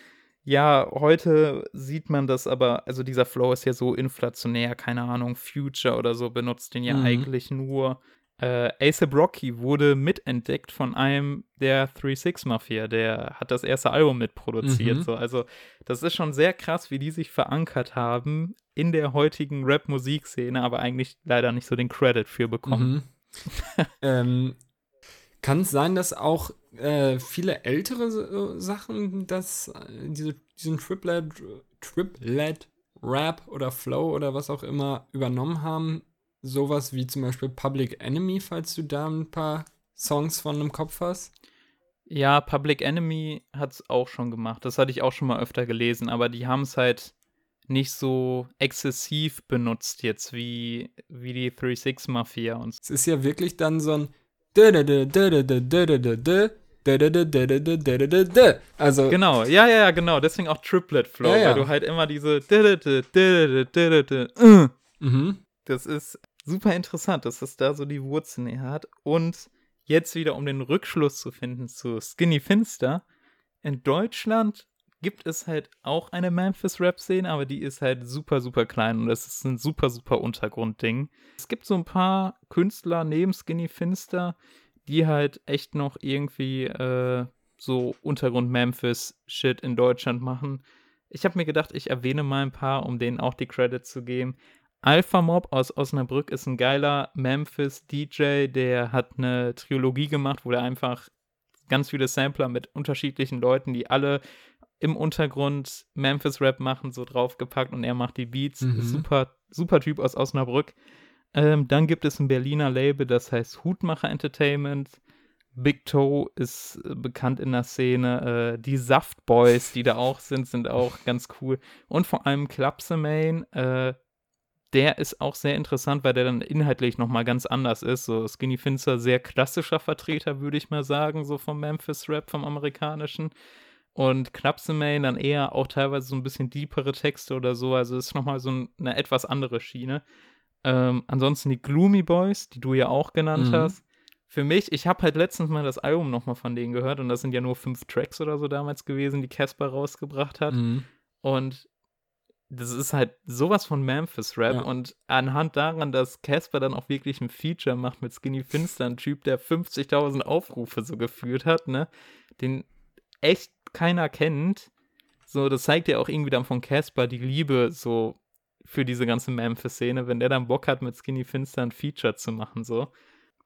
ja, heute sieht man das aber, also dieser Flow ist ja so inflationär, keine Ahnung, Future oder so benutzt den ja Mhm. eigentlich nur. Äh, A$AP Rocky wurde mitentdeckt von einem der 3-6 Mafia, der hat das erste Album mitproduziert. Mhm. So. Also, das ist schon sehr krass, wie die sich verankert haben in der heutigen Rap-Musikszene, aber eigentlich leider nicht so den Credit für bekommen. Mhm. ähm, kann es sein, dass auch äh, viele ältere äh, Sachen, dass äh, diese, diesen Triplet, Triplet Rap oder Flow oder was auch immer übernommen haben? Sowas wie zum Beispiel Public Enemy, falls du da ein paar Songs von im Kopf hast. Ja, Public Enemy hat es auch schon gemacht. Das hatte ich auch schon mal öfter gelesen, aber die haben es halt nicht so exzessiv benutzt jetzt wie, wie die 3-6 Mafia und Es ist ja wirklich dann so ein also Genau, ja, ja, ja, genau. Deswegen auch Triplet Flow, Ja, ja. weil du halt immer diese mhm. Das ist super interessant, dass das da so die Wurzeln her hat. Und jetzt wieder, um den Rückschluss zu finden zu Skinny Finster. In Deutschland gibt es halt auch eine Memphis-Rap-Szene, aber die ist halt super, super klein und das ist ein super, super Untergrundding. Es gibt so ein paar Künstler neben Skinny Finster, die halt echt noch irgendwie äh, so Untergrund-Memphis-Shit in Deutschland machen. Ich habe mir gedacht, ich erwähne mal ein paar, um denen auch die Credits zu geben. Alpha Mob aus Osnabrück ist ein geiler Memphis-DJ, der hat eine Trilogie gemacht, wo er einfach ganz viele Sampler mit unterschiedlichen Leuten, die alle im Untergrund Memphis-Rap machen, so draufgepackt und er macht die Beats. Mhm. Super, super Typ aus Osnabrück. Ähm, dann gibt es ein Berliner Label, das heißt Hutmacher Entertainment. Big Toe ist äh, bekannt in der Szene. Äh, die Saft Boys, die da auch sind, sind auch ganz cool. Und vor allem Klapsemain, äh, der ist auch sehr interessant, weil der dann inhaltlich nochmal ganz anders ist. So Skinny Finster, sehr klassischer Vertreter, würde ich mal sagen, so vom Memphis-Rap, vom amerikanischen. Und Knapsemain dann eher auch teilweise so ein bisschen deepere Texte oder so. Also ist nochmal so ein, eine etwas andere Schiene. Ähm, ansonsten die Gloomy Boys, die du ja auch genannt Mhm. hast. Für mich, ich habe halt letztens mal das Album nochmal von denen gehört und das sind ja nur fünf Tracks oder so damals gewesen, die Casper rausgebracht hat. Mhm. Und das ist halt sowas von Memphis-Rap. Ja. Und anhand daran, dass Casper dann auch wirklich ein Feature macht mit Skinny Finster, ein Typ, der 50.000 Aufrufe so geführt hat, ne, den echt keiner kennt. So, das zeigt ja auch irgendwie dann von Casper die Liebe so für diese ganze Memphis-Szene, wenn der dann Bock hat, mit Skinny Finster ein Feature zu machen, so.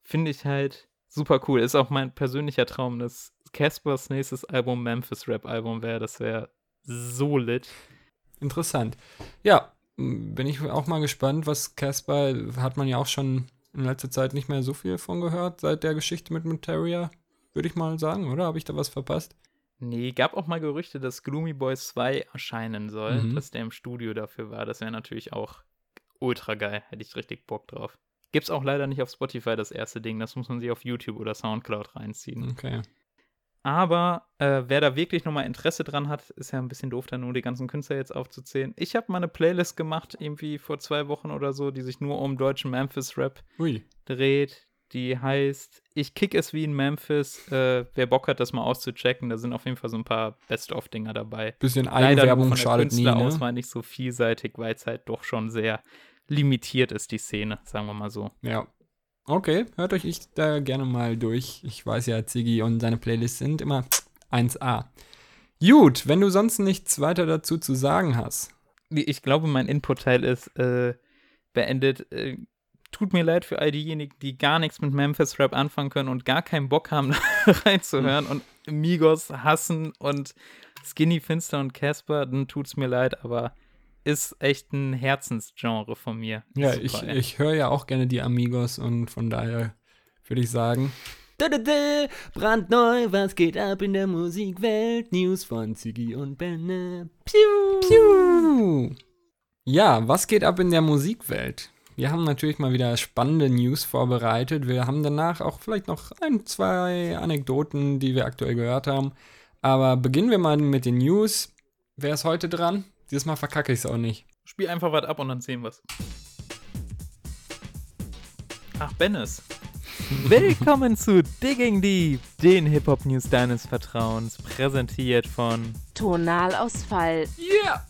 Finde ich halt super cool. Ist auch mein persönlicher Traum, dass Caspers nächstes Album Memphis-Rap-Album wäre. Das wäre so lit. Interessant. Ja, bin ich auch mal gespannt, was Casper hat man ja auch schon in letzter Zeit nicht mehr so viel von gehört, seit der Geschichte mit Materia, würde ich mal sagen, oder? Habe ich da was verpasst? Nee, gab auch mal Gerüchte, dass Gloomy Boys 2 erscheinen soll, Mhm. dass der im Studio dafür war. Das wäre natürlich auch ultra geil. Hätte ich richtig Bock drauf. Gibt's auch leider nicht auf Spotify das erste Ding. Das muss man sich auf YouTube oder Soundcloud reinziehen. Okay. Aber äh, wer da wirklich nochmal Interesse dran hat, ist ja ein bisschen doof, da nur die ganzen Künstler jetzt aufzuzählen. Ich habe mal eine Playlist gemacht, irgendwie vor zwei Wochen oder so, die sich nur um deutschen Memphis-Rap dreht. Die heißt Ich kick es wie in Memphis. Äh, wer Bock hat, das mal auszuchecken, da sind auf jeden Fall so ein paar Best-of-Dinger dabei. Bisschen Eigenwerbung schadet nie, ne? nicht so vielseitig, weil es halt doch schon sehr limitiert ist, die Szene, sagen wir mal so. Ja. Okay, hört euch ich da gerne mal durch. Ich weiß ja, Ziggy und seine Playlists sind immer 1A. Gut, wenn du sonst nichts weiter dazu zu sagen hast. Ich glaube, mein Input-Teil ist äh, beendet. Äh, tut mir leid für all diejenigen, die gar nichts mit Memphis Rap anfangen können und gar keinen Bock haben, reinzuhören und Migos hassen und Skinny Finster und Casper, dann tut's mir leid, aber ist echt ein Herzensgenre von mir. Ja, Super, ich, ich höre ja auch gerne die Amigos und von daher würde ich sagen. Brandneu, was geht ab in der Musikwelt? News von Ziggy und Benne. Piu. Piu. Ja, was geht ab in der Musikwelt? Wir haben natürlich mal wieder spannende News vorbereitet. Wir haben danach auch vielleicht noch ein, zwei Anekdoten, die wir aktuell gehört haben. Aber beginnen wir mal mit den News. Wer ist heute dran? Dieses Mal verkacke ich es auch nicht. Spiel einfach was ab und dann sehen wir's. Ach, Bennis. Willkommen zu Digging Deep, den Hip-Hop-News deines Vertrauens, präsentiert von Tonalausfall. Yeah!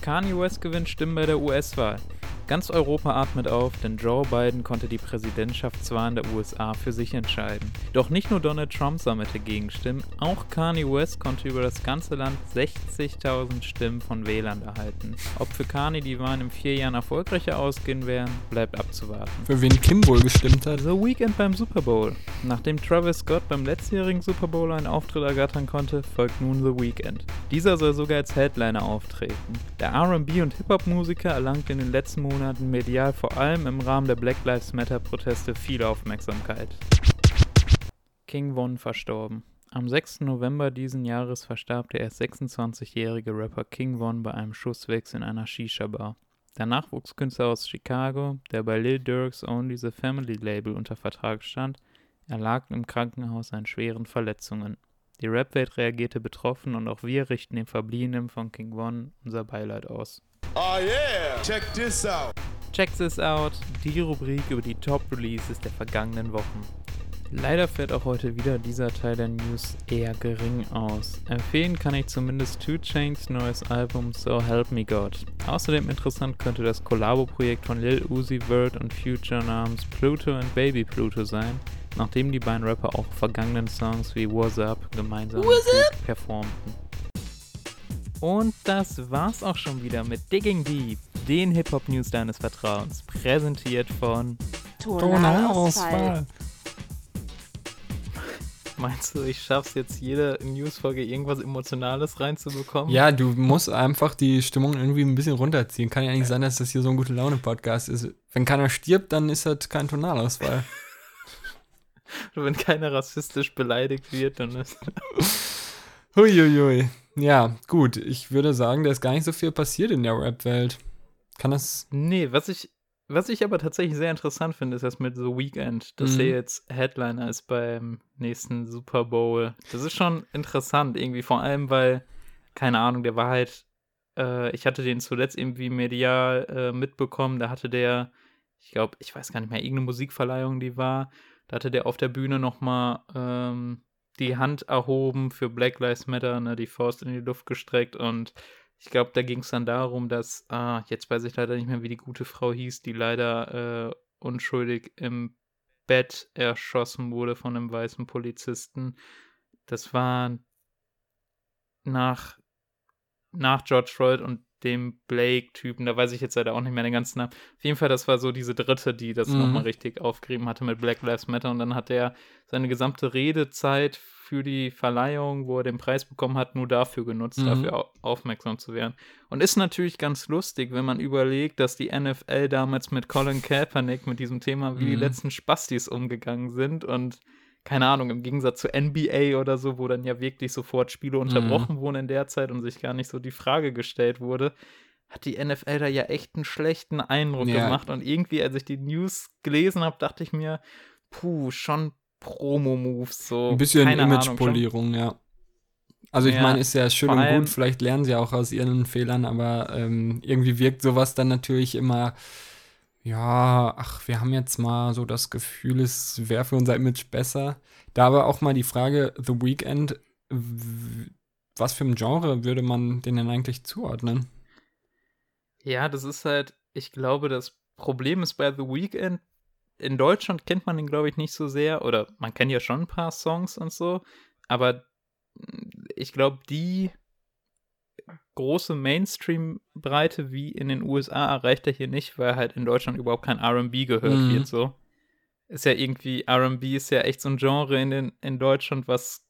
Kanye West gewinnt Stimmen bei der US-Wahl. Ganz Europa atmet auf, denn Joe Biden konnte die Präsidentschaftswahl in der USA für sich entscheiden. Doch nicht nur Donald Trump sammelte Gegenstimmen, auch Kanye West konnte über das ganze Land 60.000 Stimmen von Wählern erhalten. Ob für Kanye die Wahlen in vier Jahren erfolgreicher ausgehen werden, bleibt abzuwarten. Für wen Kim wohl gestimmt hat? The Weekend beim Super Bowl. Nachdem Travis Scott beim letztjährigen Super Bowl einen Auftritt ergattern konnte, folgt nun The Weekend. Dieser soll sogar als Headliner auftreten. Der R&B- und Hip-Hop-Musiker erlangte in den letzten Monaten Monaten medial vor allem im Rahmen der Black Lives Matter Proteste viel Aufmerksamkeit. King Von verstorben. Am 6. November diesen Jahres verstarb der erst 26-jährige Rapper King Von bei einem Schusswechsel in einer Shisha-Bar. Der Nachwuchskünstler aus Chicago, der bei Lil Durk's Only the Family Label unter Vertrag stand, erlag im Krankenhaus an schweren Verletzungen. Die Rapwelt reagierte betroffen und auch wir richten dem Verbliebenen von King Von unser Beileid aus. Oh yeah! Check this out! Check this out, die Rubrik über die Top-Releases der vergangenen Wochen. Leider fällt auch heute wieder dieser Teil der News eher gering aus. Empfehlen kann ich zumindest Two Chains neues Album So Help Me God. Außerdem interessant könnte das Kollabo-Projekt von Lil Uzi Vert und Future namens Pluto and Baby Pluto sein, nachdem die beiden Rapper auch vergangenen Songs wie What's Up gemeinsam performten. Und das war's auch schon wieder mit Digging Deep, den Hip-Hop-News deines Vertrauens, präsentiert von Tonalausfall. Meinst du, ich schaff's jetzt jede Newsfolge irgendwas Emotionales reinzubekommen? Ja, du musst einfach die Stimmung irgendwie ein bisschen runterziehen. Kann ja nicht sein, dass das hier so ein gute Laune-Podcast ist. Wenn keiner stirbt, dann ist das kein Tonalausfall. Wenn keiner rassistisch beleidigt wird, dann ist. Huiuiui. Ja, gut. Ich würde sagen, da ist gar nicht so viel passiert in der Rap-Welt. Kann das. Nee, was ich, was ich aber tatsächlich sehr interessant finde, ist das mit The Weeknd, dass mhm. er jetzt Headliner ist beim nächsten Super Bowl. Das ist schon interessant, irgendwie, vor allem, weil, keine Ahnung, der war halt, äh, ich hatte den zuletzt irgendwie medial äh, mitbekommen, da hatte der, ich glaube, ich weiß gar nicht mehr, irgendeine Musikverleihung, die war, da hatte der auf der Bühne nochmal ähm, die Hand erhoben für Black Lives Matter, ne, die Faust in die Luft gestreckt und ich glaube, da ging es dann darum, dass, ah, jetzt weiß ich leider nicht mehr, wie die gute Frau hieß, die leider äh, unschuldig im Bett erschossen wurde von einem weißen Polizisten. Das war nach, nach George Floyd und dem Blake-Typen, da weiß ich jetzt leider auch nicht mehr den ganzen Namen. Auf jeden Fall, das war so diese dritte, die das mhm. nochmal richtig aufgerieben hatte mit Black Lives Matter. Und dann hat er seine gesamte Redezeit für die Verleihung, wo er den Preis bekommen hat, nur dafür genutzt, mhm. dafür aufmerksam zu werden. Und ist natürlich ganz lustig, wenn man überlegt, dass die NFL damals mit Colin Kaepernick mit diesem Thema wie mhm. die letzten Spastis umgegangen sind und keine Ahnung, im Gegensatz zu NBA oder so, wo dann ja wirklich sofort Spiele unterbrochen mhm. wurden in der Zeit und sich gar nicht so die Frage gestellt wurde, hat die NFL da ja echt einen schlechten Eindruck ja. gemacht. Und irgendwie, als ich die News gelesen habe, dachte ich mir, puh, schon Promo-Moves. So, Ein bisschen Imagepolierung, ja. Also ich ja, meine, ist ja schön und gut, vielleicht lernen sie auch aus ihren Fehlern, aber ähm, irgendwie wirkt sowas dann natürlich immer ja, ach, wir haben jetzt mal so das Gefühl, es wäre für unser Image besser. Da aber auch mal die Frage, The Weeknd, was für ein Genre würde man den denn eigentlich zuordnen? Ja, das ist halt, ich glaube, das Problem ist bei The Weeknd, in Deutschland kennt man ihn, glaube ich, nicht so sehr. Oder man kennt ja schon ein paar Songs und so. Aber ich glaube, die große Mainstream-Breite wie in den USA erreicht er hier nicht, weil halt in Deutschland überhaupt kein RB gehört Mhm. wird. So. Ist ja irgendwie, RB ist ja echt so ein Genre in, den, in Deutschland, was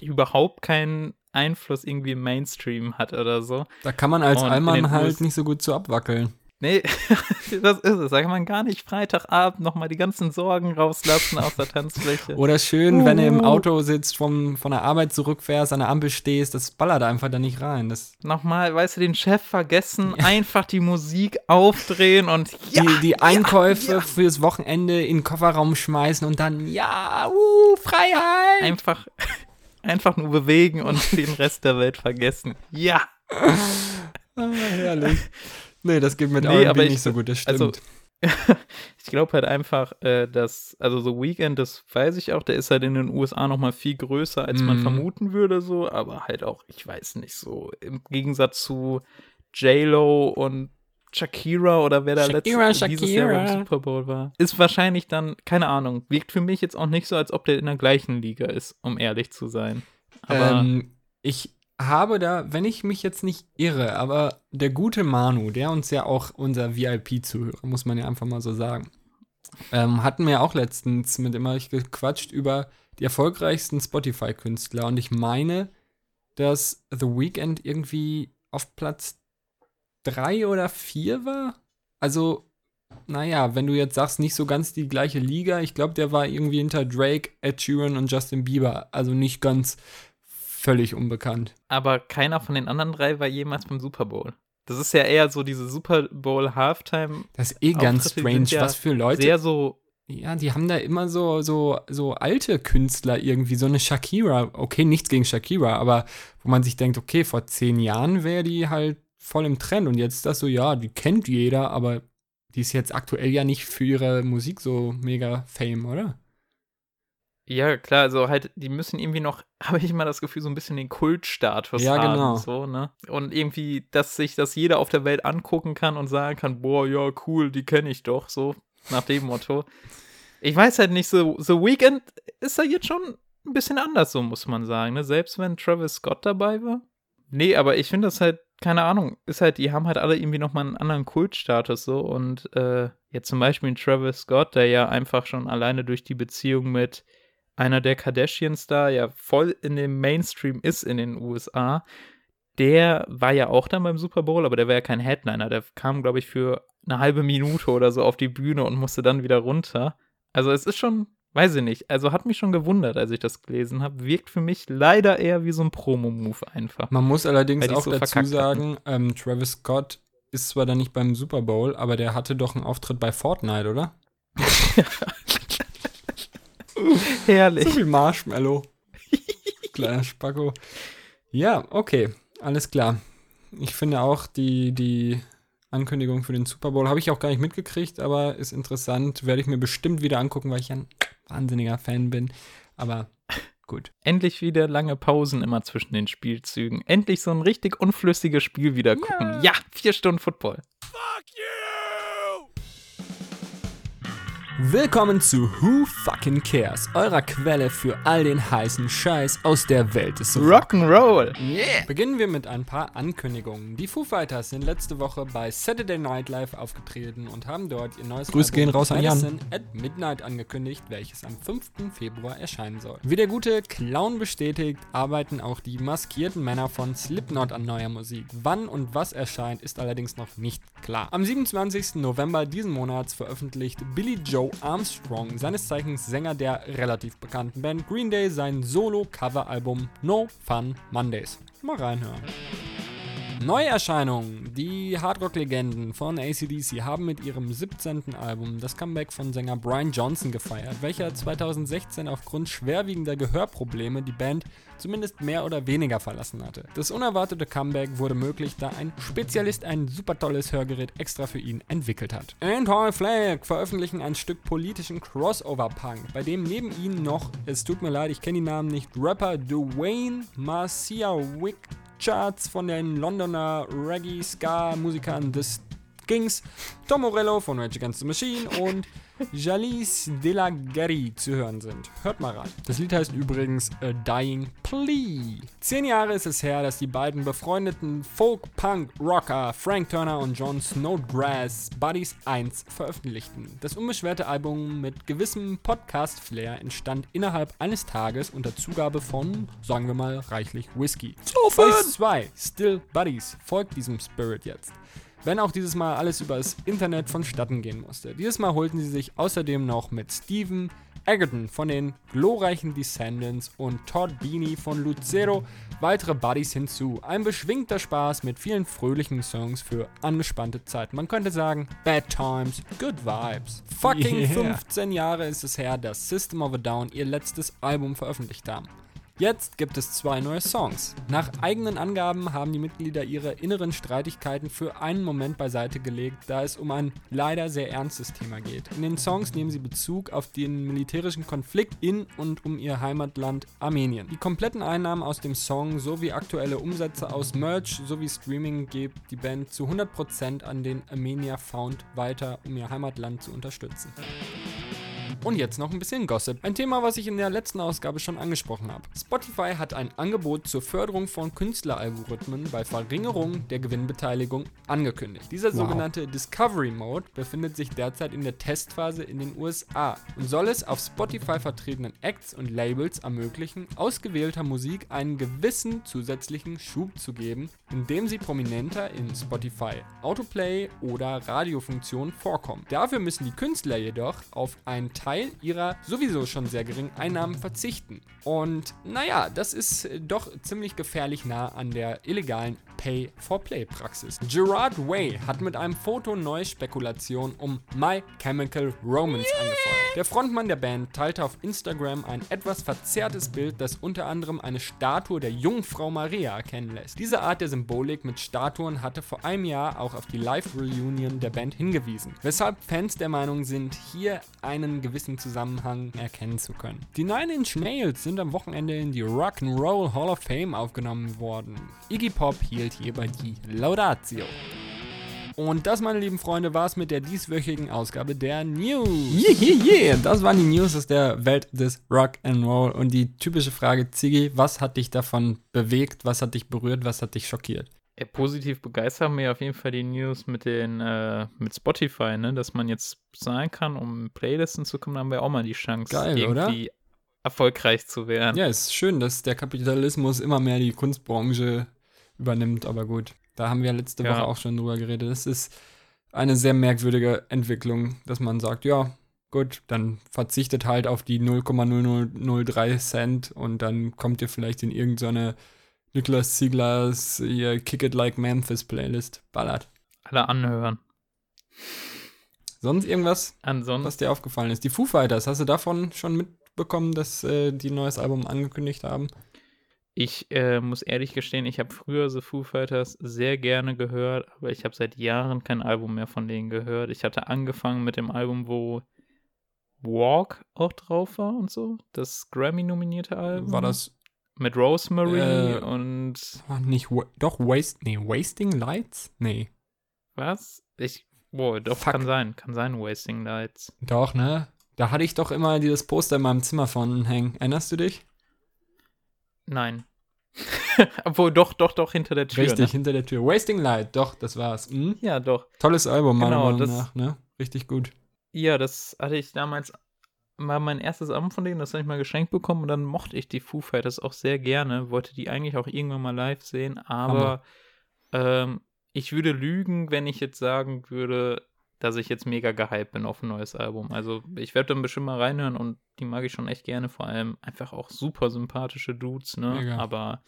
überhaupt keinen Einfluss irgendwie im Mainstream hat oder so. Da kann man als Allmann halt US nicht so gut zu abwackeln. Nee, das ist es. Da kann man gar nicht Freitagabend nochmal die ganzen Sorgen rauslassen aus der Tanzfläche. Oder schön, wenn du im Uh. Auto sitzt, vom, von der Arbeit zurückfährst, an der Ampel stehst, das ballert einfach da nicht rein. Das, nochmal, weißt du, den Chef vergessen, einfach die Musik aufdrehen und ja, die, die Einkäufe ja. fürs Wochenende in den Kofferraum schmeißen und dann, ja, uh, Freiheit! einfach, einfach nur bewegen und den Rest der Welt vergessen. Ja. Ah, herrlich. Nee, das geht mit Nee, R&B ich- nicht so gut, das stimmt. also, ich glaube halt einfach, äh, dass, also so Weekend, das weiß ich auch, der ist halt in den USA nochmal viel größer, als man Mhm. vermuten würde, so, aber halt auch, ich weiß nicht, so im Gegensatz zu J-Lo und Shakira oder wer da Shakira, letztes dieses Jahr beim Shakira. Super Bowl war, ist wahrscheinlich dann, keine Ahnung, wirkt für mich jetzt auch nicht so, als ob der in der gleichen Liga ist, um ehrlich zu sein. Aber ähm, ich habe da, wenn ich mich jetzt nicht irre, aber der gute Manu, der uns ja auch unser VIP-Zuhörer, muss man ja einfach mal so sagen, ähm, hatten wir auch letztens mit immer gequatscht über die erfolgreichsten Spotify-Künstler und ich meine, dass The Weeknd irgendwie auf Platz drei oder vier war. Also, naja, wenn du jetzt sagst, nicht so ganz die gleiche Liga, ich glaube, der war irgendwie hinter Drake, Ed Sheeran und Justin Bieber. Also nicht ganz völlig unbekannt. Aber keiner von den anderen drei war jemals beim Super Bowl. Das ist ja eher so diese Super Bowl Halftime, Das ist eh ganz strange, ja was für Leute. sehr so. Ja, die haben da immer so, so, so alte Künstler irgendwie, so eine Shakira. Okay, nichts gegen Shakira, aber wo man sich denkt, okay, vor zehn Jahren wäre die halt voll im Trend und jetzt ist das so, ja, die kennt jeder, aber die ist jetzt aktuell ja nicht für ihre Musik so mega fame, oder? Ja, klar, also halt, die müssen irgendwie noch, habe ich immer das Gefühl, so ein bisschen den Kultstatus Ja, haben. genau. So, ne? Und irgendwie, dass sich das jeder auf der Welt angucken kann und sagen kann, boah, ja, cool, die kenne ich doch, so, nach dem Motto. Ich weiß halt nicht, so, so Weekend ist da jetzt schon ein bisschen anders, so muss man sagen, ne? Selbst wenn Travis Scott dabei war. Nee, aber ich finde das halt, keine Ahnung, ist halt, die haben halt alle irgendwie nochmal einen anderen Kultstatus so und äh, jetzt zum Beispiel ein Travis Scott, der ja einfach schon alleine durch die Beziehung mit einer der Kardashians da ja voll in dem Mainstream ist in den USA, der war ja auch dann beim Super Bowl, aber der war ja kein Headliner. Der kam, glaube ich, für eine halbe Minute oder so auf die Bühne und musste dann wieder runter. Also es ist schon, weiß ich nicht, also hat mich schon gewundert, als ich das gelesen habe. Wirkt für mich leider eher wie so ein Promo-Move einfach. Man muss allerdings auch so dazu sagen, ähm, Travis Scott ist zwar dann nicht beim Super Bowl, aber der hatte doch einen Auftritt bei Fortnite, oder? Herrlich. So viel Marshmallow. Kleiner Spacko. Ja, okay. Alles klar. Ich finde auch, die, die Ankündigung für den Super Bowl habe ich auch gar nicht mitgekriegt, aber ist interessant. Werde ich mir bestimmt wieder angucken, weil ich ein wahnsinniger Fan bin. Aber gut. Endlich wieder lange Pausen immer zwischen den Spielzügen. Endlich so ein richtig unflüssiges Spiel wieder gucken. Ja, vier Stunden Football. Willkommen zu Who Fucking Cares, eurer Quelle für all den heißen Scheiß aus der Welt des Rock. Rock'n'Roll. Yeah. Beginnen wir mit ein paar Ankündigungen. Die Foo Fighters sind letzte Woche bei Saturday Night Live aufgetreten und haben dort ihr neues Grüße gehen raus an Jan. At Midnight angekündigt, welches am 5. Februar erscheinen soll. Wie der gute Clown bestätigt, arbeiten auch die maskierten Männer von Slipknot an neuer Musik. Wann und was erscheint, ist allerdings noch nicht klar. Am 27. November diesen Monats veröffentlicht Billy Joe Armstrong, seines Zeichens Sänger der relativ bekannten Band Green Day, sein Solo-Cover-Album No Fun Mondays. Mal reinhören. Neuerscheinungen. Die Hardrock-Legenden von ACDC haben mit ihrem 17. Album das Comeback von Sänger Brian Johnson gefeiert, welcher 2016 aufgrund schwerwiegender Gehörprobleme die Band zumindest mehr oder weniger verlassen hatte. Das unerwartete Comeback wurde möglich, da ein Spezialist ein super tolles Hörgerät extra für ihn entwicklt hat. Anti-Flag veröffentlichen ein Stück politischen Crossover-Punk, bei dem neben ihnen noch, es tut mir leid, ich kenne die Namen nicht, Rapper Dwayne Marcia Wick Charts von den Londoner Reggae-Ska-Musikern des Kings, Tom Morello von Rage Against the Machine und Jalis de la Guerre zu hören sind. Hört mal rein. Das Lied heißt übrigens A Dying Plea. Zehn Jahre ist es her, dass die beiden befreundeten Folk-Punk-Rocker Frank Turner und John Snowgrass Buddies 1 veröffentlichten. Das unbeschwerte Album mit gewissem Podcast-Flair entstand innerhalb eines Tages unter Zugabe von, sagen wir mal, reichlich Whisky. Phase 2, Still Buddies, folgt diesem Spirit jetzt. Wenn auch dieses Mal alles übers Internet vonstatten gehen musste. Dieses Mal holten sie sich außerdem noch mit Steven Egerton von den glorreichen Descendants und Todd Beanie von Lucero weitere Buddies hinzu. Ein beschwingter Spaß mit vielen fröhlichen Songs für angespannte Zeiten. Man könnte sagen, Bad Times, Good Vibes. Fucking Yeah. 15 Jahre ist es her, dass System of a Down ihr letztes Album veröffentlicht haben. Jetzt gibt es zwei neue Songs. Nach eigenen Angaben haben die Mitglieder ihre inneren Streitigkeiten für einen Moment beiseite gelegt, da es um ein leider sehr ernstes Thema geht. In den Songs nehmen sie Bezug auf den militärischen Konflikt in und um ihr Heimatland Armenien. Die kompletten Einnahmen aus dem Song sowie aktuelle Umsätze aus Merch sowie Streaming gibt die Band zu 100% an den Armenia Found weiter, um ihr Heimatland zu unterstützen. Und jetzt noch ein bisschen Gossip. Ein Thema, was ich in der letzten Ausgabe schon angesprochen habe. Spotify hat ein Angebot zur Förderung von Künstleralgorithmen bei Verringerung der Gewinnbeteiligung angekündigt. Dieser Wow. sogenannte Discovery Mode befindet sich derzeit in der Testphase in den USA und soll es auf Spotify vertretenen Acts und Labels ermöglichen, ausgewählter Musik einen gewissen zusätzlichen Schub zu geben, indem sie prominenter in Spotify Autoplay oder Radiofunktionen vorkommen. Dafür müssen die Künstler jedoch auf einen Teil ihrer sowieso schon sehr geringen Einnahmen verzichten. Und naja, das ist doch ziemlich gefährlich nah an der illegalen Pay-for-Play-Praxis. Gerard Way hat mit einem Foto neue Spekulationen um My Chemical Romance angefeuert. Der Frontmann der Band teilte auf Instagram ein etwas verzerrtes Bild, das unter anderem eine Statue der Jungfrau Maria erkennen lässt. Diese Art der Symbolik mit Statuen hatte vor einem Jahr auch auf die Live-Reunion der Band hingewiesen, weshalb Fans der Meinung sind, hier einen gewissen Zusammenhang erkennen zu können. Die Nine Inch Nails sind am Wochenende in die Rock'n'Roll Hall of Fame aufgenommen worden. Iggy Pop hielt hierbei die Laudatio. Und das, meine lieben Freunde, war es mit der dieswöchigen Ausgabe der News. Yeah, yeah, yeah. Das waren die News aus der Welt des Rock and Roll. Und die typische Frage, Ziggy, was hat dich davon bewegt? Was hat dich berührt? Was hat dich schockiert? Ja, positiv begeistern mir auf jeden Fall die News mit den äh, mit Spotify, ne, dass man jetzt zahlen kann, um in Playlisten zu kommen, da haben wir auch mal die Chance, Geil, irgendwie erfolgreich zu werden. Ja, ist schön, dass der Kapitalismus immer mehr die Kunstbranche übernimmt, aber gut. Da haben wir letzte Ja. Woche auch schon drüber geredet. Das ist eine sehr merkwürdige Entwicklung, dass man sagt, ja, gut, dann verzichtet halt auf die 0,0003 Cent und dann kommt ihr vielleicht in irgendeine Niklas Zieglers hier Kick It Like Memphis Playlist. Ballert. Alle anhören. Sonst irgendwas, Ansonsten, was dir aufgefallen ist? Die Foo Fighters, hast du davon schon mitbekommen, dass äh, die ein neues Album angekündigt haben? Ich äh, muss ehrlich gestehen, ich habe früher The Foo Fighters sehr gerne gehört, aber ich habe seit Jahren kein Album mehr von denen gehört. Ich hatte angefangen mit dem Album, wo Walk auch drauf war und so, das Grammy-nominierte Album. War das Mit Rosemary Äh, und War nicht, doch, waste, nee, Wasting Lights? Nee. was? Ich, boah, doch, Fuck. kann sein, kann sein, Wasting Lights. Doch, ne? Da hatte ich doch immer dieses Poster in meinem Zimmer von hängen. Erinnerst du dich? Nein. Obwohl, doch, doch, doch, hinter der Tür. Richtig, Ne? hinter der Tür. Wasting Light, doch, das war's. Hm? Ja, doch. Tolles Album, meiner Genau, Meinung das- nach, ne? Richtig gut. Ja, das hatte ich damals war mein erstes Album von denen, das habe ich mal geschenkt bekommen und dann mochte ich die Foo Fighters auch sehr gerne, wollte die eigentlich auch irgendwann mal live sehen, aber ähm, ich würde lügen, wenn ich jetzt sagen würde, dass ich jetzt mega gehypt bin auf ein neues Album. Also ich werde dann bestimmt mal reinhören und die mag ich schon echt gerne, vor allem einfach auch super sympathische Dudes, ne? Mega. Aber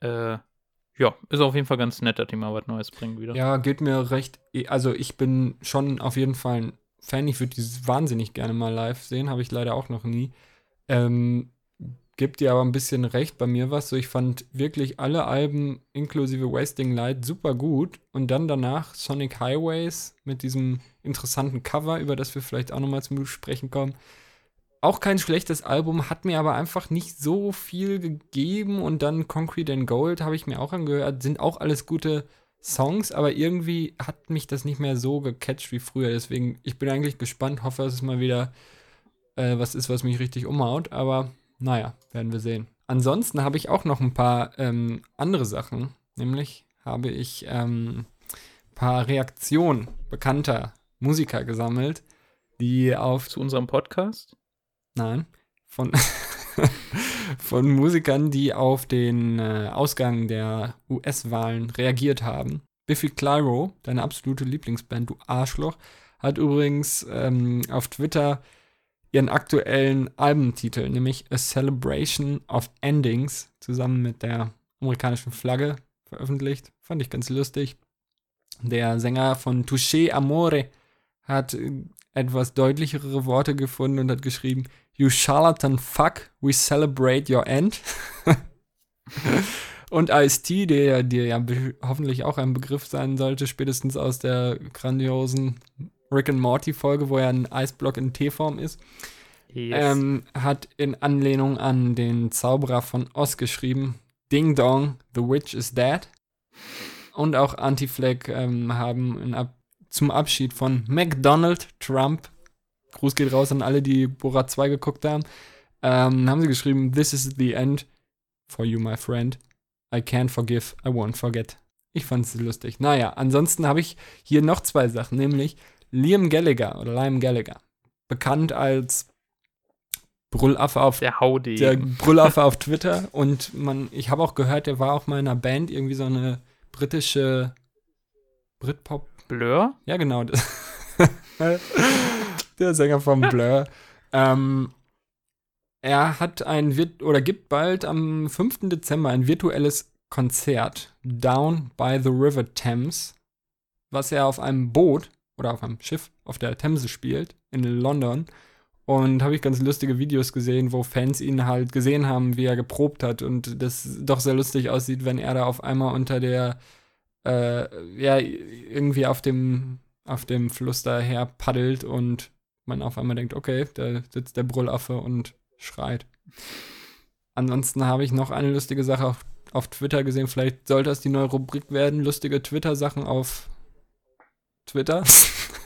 äh, ja, ist auf jeden Fall ganz nett, dass die mal was Neues bringen wieder. Ja, geht mir recht. Also, ich bin schon auf jeden Fall ein Fan. Ich würde dieses wahnsinnig gerne mal live sehen. Habe ich leider auch noch nie. Ähm, gibt dir aber ein bisschen recht bei mir was. So, ich fand wirklich alle Alben inklusive Wasting Light super gut. Und dann danach Sonic Highways mit diesem interessanten Cover, über das wir vielleicht auch nochmal zum Sprechen kommen. Auch kein schlechtes Album, hat mir aber einfach nicht so viel gegeben. Und dann Concrete and Gold habe ich mir auch angehört. Sind auch alles gute Songs, aber irgendwie hat mich das nicht mehr so gecatcht wie früher. Deswegen, ich bin eigentlich gespannt, hoffe, dass es mal wieder äh, was ist, was mich richtig umhaut. Aber naja, werden wir sehen. Ansonsten habe ich auch noch ein paar ähm, andere Sachen. Nämlich habe ich ähm, ein paar Reaktionen bekannter Musiker gesammelt, die auf. Zu unserem Podcast? Nein. Von, von Musikern, die auf den äh, Ausgang der US-Wahlen reagiert haben. Biffy Clyro, deine absolute Lieblingsband, du Arschloch, hat übrigens ähm, auf Twitter ihren aktuellen Albumtitel, nämlich A Celebration of Endings, zusammen mit der amerikanischen Flagge veröffentlicht. Fand ich ganz lustig. Der Sänger von Touché Amore hat äh, etwas deutlichere Worte gefunden und hat geschrieben, You charlatan fuck, we celebrate your end. und Ice-T, der dir ja hoffentlich auch ein Begriff sein sollte, spätestens aus der grandiosen Rick and Morty Folge, wo er ein Eisblock in T-Form ist, yes. ähm, hat in Anlehnung an den Zauberer von Oz geschrieben, Ding Dong, the witch is dead. Und auch Anti-Flag ähm, haben Ab zum Abschied von McDonald Trump, Gruß geht raus an alle, die Borat 2 geguckt haben, ähm, haben sie geschrieben, This is the end for you, my friend. I can't forgive, I won't forget. Ich fand es lustig. Naja, ansonsten habe ich hier noch zwei Sachen, nämlich Liam Gallagher oder Liam Gallagher, bekannt als Brüllaffe auf der Howdy. Der Brüllaffe auf Twitter und man, ich habe auch gehört, der war auch mal in einer Band, irgendwie so eine britische Britpop. Blur? Ja, genau. der Sänger von Blur. ähm, er hat ein oder gibt bald am 5. Dezember ein virtuelles Konzert Down by the River Thames, was er auf einem Boot oder auf einem Schiff auf der Themse spielt in London. Und habe ich ganz lustige Videos gesehen, wo Fans ihn halt gesehen haben, wie er geprobt hat. Und das doch sehr lustig aussieht, wenn er da auf einmal unter der, äh, ja, irgendwie auf dem, auf dem Fluss daher paddelt und man auf einmal denkt, okay, da sitzt der Brüllaffe und schreit. Ansonsten habe ich noch eine lustige Sache auf, auf Twitter gesehen. Vielleicht sollte das die neue Rubrik werden. Lustige Twitter-Sachen auf Twitter.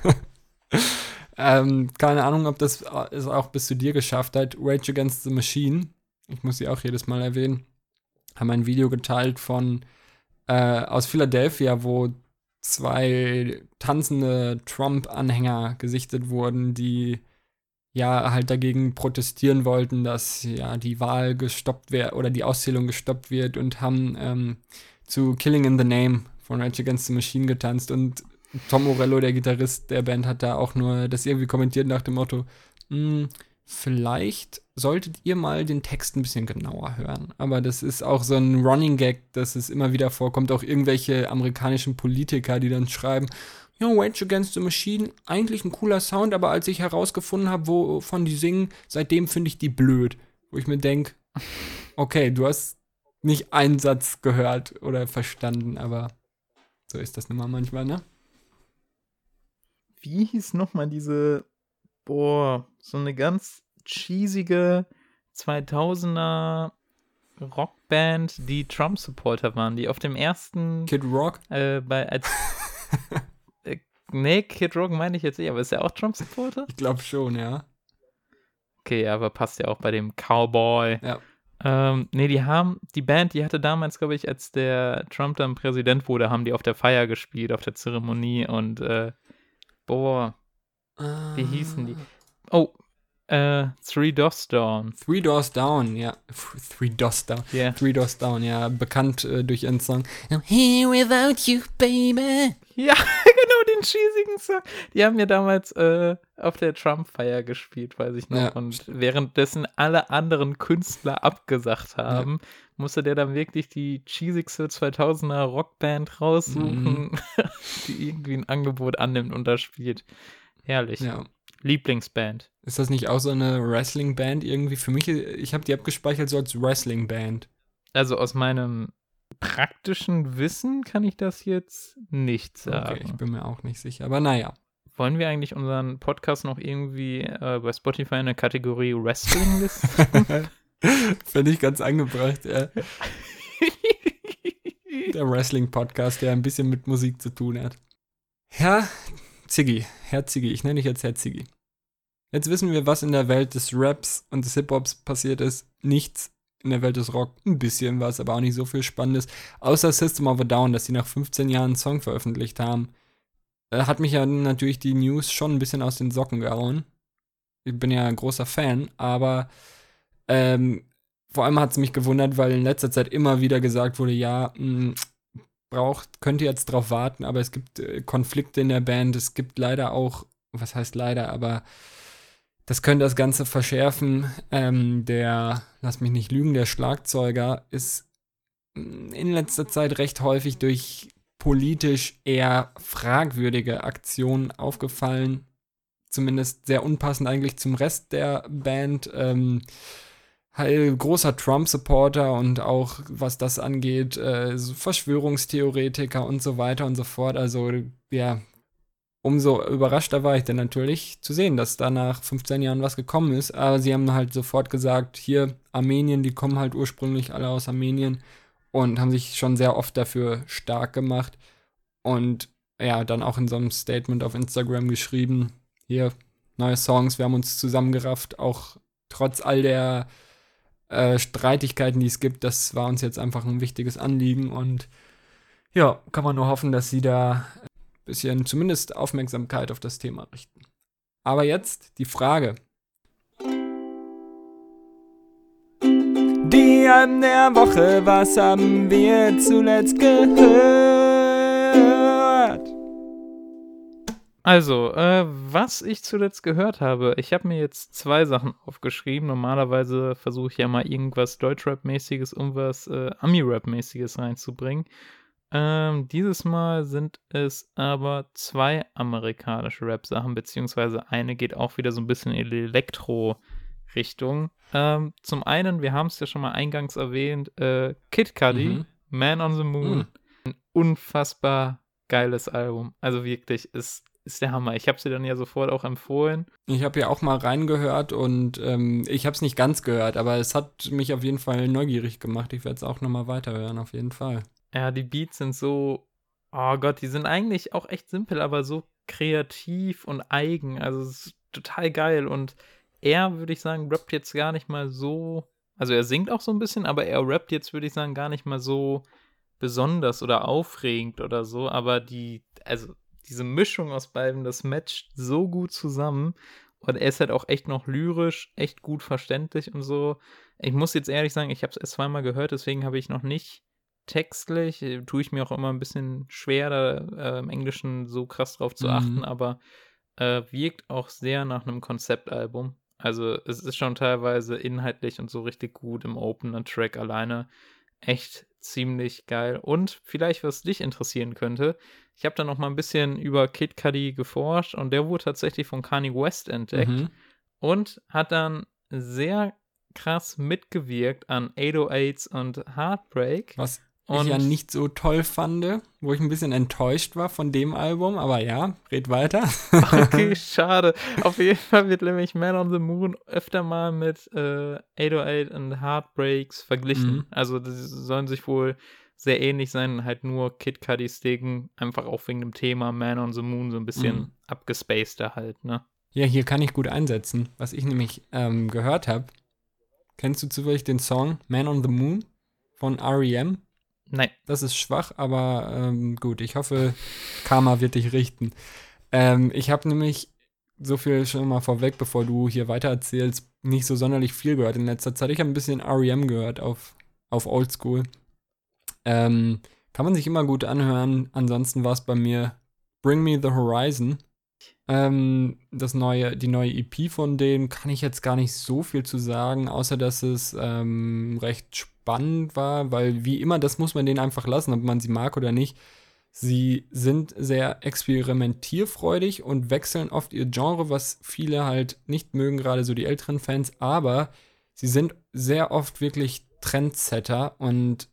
ähm, keine Ahnung, ob das es auch bis zu dir geschafft hat. Rage Against the Machine, ich muss sie auch jedes Mal erwähnen, haben ein Video geteilt von äh, aus Philadelphia, wo zwei tanzende Trump-Anhänger gesichtet wurden, die ja halt dagegen protestieren wollten, dass ja die Wahl gestoppt wird oder die Auszählung gestoppt wird und haben ähm, zu Killing in the Name von Rage Against the Machine getanzt und Tom Morello, der Gitarrist der Band, hat da auch nur das irgendwie kommentiert nach dem Motto, hm, vielleicht solltet ihr mal den Text ein bisschen genauer hören. Aber das ist auch so ein Running Gag, dass es immer wieder vorkommt. Auch irgendwelche amerikanischen Politiker, die dann schreiben, ja, Rage Against the Machine, eigentlich ein cooler Sound, aber als ich herausgefunden habe, wovon die singen, seitdem finde ich die blöd. Wo ich mir denke, okay, du hast nicht einen Satz gehört oder verstanden, aber so ist das nun mal manchmal, ne? Wie hieß nochmal diese, boah, so eine ganz cheesige 2000er Rockband, die Trump-Supporter waren, die auf dem ersten. Kid Rock? Äh, bei, als, äh, nee, Kid Rock meine ich jetzt eh, aber ist er auch Trump-Supporter? Ich glaube schon, ja. Okay, aber passt ja auch bei dem Cowboy. Ja. Ähm, nee, die haben, die Band, die hatte damals, glaube ich, als der Trump dann Präsident wurde, haben die auf der Feier gespielt, auf der Zeremonie und äh, Boah. Ah. Wie hießen die? Oh, äh, Three Doors Down. Three Doors Down, ja. Three Doors Down. Yeah. Three Doors Down, ja. Bekannt äh, durch ihren Song I'm here without you, baby. Ja, genau, den cheesigen Song. Die haben ja damals äh, auf der Trump-Feier gespielt, weiß ich noch. Ja. Und währenddessen alle anderen Künstler abgesagt haben, ja. Musste der dann wirklich die cheesigste 2000er Rockband raussuchen, mhm. die irgendwie ein Angebot annimmt und da spielt. Herrlich. Ja. Lieblingsband. Ist das nicht auch so eine Wrestling-Band irgendwie? Für mich, ich habe die abgespeichert so als Wrestling-Band. Also aus meinem praktischen Wissen kann ich das jetzt nicht sagen. Okay, ich bin mir auch nicht sicher, aber naja. Wollen wir eigentlich unseren Podcast noch irgendwie äh, bei Spotify in der Kategorie Wrestling listen? Finde ich ganz angebracht, ja. der Wrestling-Podcast, der ein bisschen mit Musik zu tun hat. Herr Ziggy, Herr Ziggy, ich nenne dich jetzt Herr Ziggy. Jetzt wissen wir, was in der Welt des Raps und des Hip-Hops passiert ist. Nichts in der Welt des Rock. Ein bisschen was, aber auch nicht so viel Spannendes. Außer System of a Down, dass sie nach 15 Jahren einen Song veröffentlicht haben. Äh, hat mich ja natürlich die News schon ein bisschen aus den Socken gehauen. Ich bin ja ein großer Fan, aber ähm, vor allem hat es mich gewundert, weil in letzter Zeit immer wieder gesagt wurde, ja, mh, mm, braucht, könnt ihr jetzt drauf warten, aber es gibt äh, Konflikte in der Band, es gibt leider auch, was heißt leider, aber das könnte das Ganze verschärfen. Ähm, der, lass mich nicht lügen, der Schlagzeuger ist mm, in letzter Zeit recht häufig durch politisch eher fragwürdige Aktionen aufgefallen. Zumindest sehr unpassend eigentlich zum Rest der Band. Ähm, halt großer Trump-Supporter und auch was das angeht, äh, Verschwörungstheoretiker und so weiter und so fort. Also ja, umso überraschter war ich dann natürlich zu sehen, dass da nach 15 Jahren was gekommen ist. Aber sie haben halt sofort gesagt, hier Armenien, die kommen halt ursprünglich alle aus Armenien und haben sich schon sehr oft dafür stark gemacht. Und ja, dann auch in so einem Statement auf Instagram geschrieben, hier neue Songs, wir haben uns zusammengerafft, auch trotz all der äh, Streitigkeiten, die es gibt, das war uns jetzt einfach ein wichtiges Anliegen und ja, kann man nur hoffen, dass sie da ein bisschen zumindest Aufmerksamkeit auf das Thema richten. Aber jetzt die Frage. Die an der Woche, was haben wir zuletzt gehört? Also, äh, was ich zuletzt gehört habe, ich habe mir jetzt zwei Sachen aufgeschrieben. Normalerweise versuche ich ja mal irgendwas Deutschrap-mäßiges, irgendwas äh, Ami-Rap-mäßiges reinzubringen. Ähm, dieses Mal sind es aber zwei amerikanische Rap-Sachen, beziehungsweise eine geht auch wieder so ein bisschen in die Elektro-Richtung. Ähm, zum einen, wir haben es ja schon mal eingangs erwähnt, äh, Kid Cudi, mhm. Man on the Moon. Mhm. Ein unfassbar geiles Album. Also wirklich, ist ist der Hammer. Ich habe sie dann ja sofort auch empfohlen. Ich habe ja auch mal reingehört und ähm, ich habe es nicht ganz gehört, aber es hat mich auf jeden Fall neugierig gemacht. Ich werde es auch nochmal weiterhören, auf jeden Fall. Ja, die Beats sind so, oh Gott, die sind eigentlich auch echt simpel, aber so kreativ und eigen. Also es ist total geil und er, würde ich sagen, rappt jetzt gar nicht mal so, also er singt auch so ein bisschen, aber er rappt jetzt, würde ich sagen, gar nicht mal so besonders oder aufregend oder so, aber die, also diese Mischung aus beiden, das matcht so gut zusammen. Und er ist halt auch echt noch lyrisch, echt gut verständlich und so. Ich muss jetzt ehrlich sagen, ich habe es erst zweimal gehört, deswegen habe ich noch nicht textlich, äh, tue ich mir auch immer ein bisschen schwer, da äh, im Englischen so krass drauf zu mhm. achten, aber äh, wirkt auch sehr nach einem Konzeptalbum. Also es ist schon teilweise inhaltlich und so richtig gut im Opener Track alleine. Echt ziemlich geil. Und vielleicht, was dich interessieren könnte, ich habe da noch mal ein bisschen über Kid Cudi geforscht und der wurde tatsächlich von Kanye West entdeckt mhm. und hat dann sehr krass mitgewirkt an 808s und Heartbreak. Was und ich ja nicht so toll fand, wo ich ein bisschen enttäuscht war von dem Album, aber ja, red weiter. okay, schade. Auf jeden Fall wird nämlich Man on the Moon öfter mal mit äh, 808 und Heartbreaks verglichen. Mhm. Also, die sollen sich wohl sehr ähnlich sein, halt nur Kid Cudi Sticken, einfach auch wegen dem Thema Man on the Moon so ein bisschen mhm. abgespaceder halt, ne? Ja, hier kann ich gut einsetzen. Was ich nämlich ähm, gehört habe, kennst du zufällig den Song Man on the Moon von R.E.M.? Nein. Das ist schwach, aber ähm, gut, ich hoffe, Karma wird dich richten. Ähm, ich habe nämlich so viel schon mal vorweg, bevor du hier weiter erzählst, nicht so sonderlich viel gehört in letzter Zeit. Ich habe ein bisschen REM gehört auf, auf Oldschool. Ähm, kann man sich immer gut anhören. Ansonsten war es bei mir Bring Me the Horizon. Ähm, das neue, die neue EP von denen kann ich jetzt gar nicht so viel zu sagen, außer dass es ähm, recht spannend war, weil wie immer, das muss man denen einfach lassen, ob man sie mag oder nicht. Sie sind sehr experimentierfreudig und wechseln oft ihr Genre, was viele halt nicht mögen, gerade so die älteren Fans, aber sie sind sehr oft wirklich Trendsetter und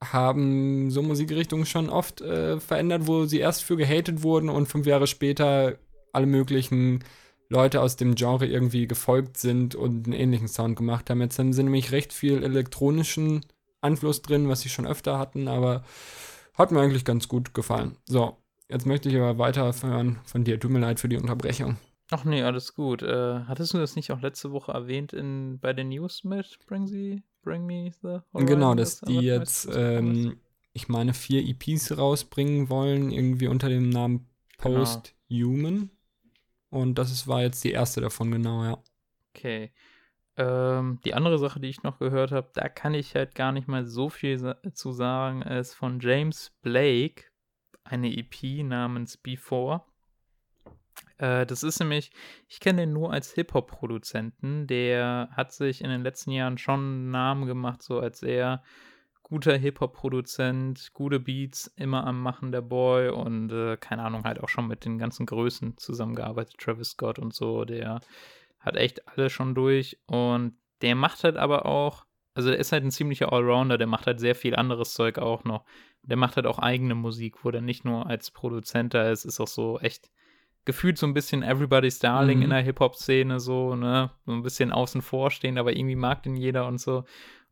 haben so Musikrichtungen schon oft äh, verändert, wo sie erst für gehatet wurden und fünf Jahre später alle möglichen Leute aus dem Genre irgendwie gefolgt sind und einen ähnlichen Sound gemacht haben. Jetzt haben sie nämlich recht viel elektronischen Einfluss drin, was sie schon öfter hatten, aber hat mir eigentlich ganz gut gefallen. So, jetzt möchte ich aber weiterhören von dir. Tut mir leid für die Unterbrechung. Ach nee, alles gut. Äh, hattest du das nicht auch letzte Woche erwähnt in, bei den News mit Bring, Sie, Bring Me the Horizon? Genau, dass die jetzt, ähm, ich meine, vier EPs rausbringen wollen, irgendwie unter dem Namen. Post-Human. Genau. Und das ist, war jetzt die erste davon, genau, ja. Okay. Ähm, die andere Sache, die ich noch gehört habe, da kann ich halt gar nicht mal so viel sa zu sagen, ist von James Blake, eine EP namens Before. Äh, das ist nämlich, ich kenne den nur als Hip-Hop-Produzenten. Der hat sich in den letzten Jahren schon einen Namen gemacht, so als er guter Hip-Hop-Produzent, gute Beats, immer am Machen der Boy und äh, keine Ahnung, halt auch schon mit den ganzen Größen zusammengearbeitet, Travis Scott und so, der hat echt alle schon durch und der macht halt aber auch, also der ist halt ein ziemlicher Allrounder, der macht halt sehr viel anderes Zeug auch noch. Der macht halt auch eigene Musik, wo der nicht nur als Produzent da ist, ist auch so echt gefühlt so ein bisschen Everybody's Darling mhm. in der Hip-Hop-Szene, so, ne, so ein bisschen außen vor stehen, aber irgendwie mag den jeder und so.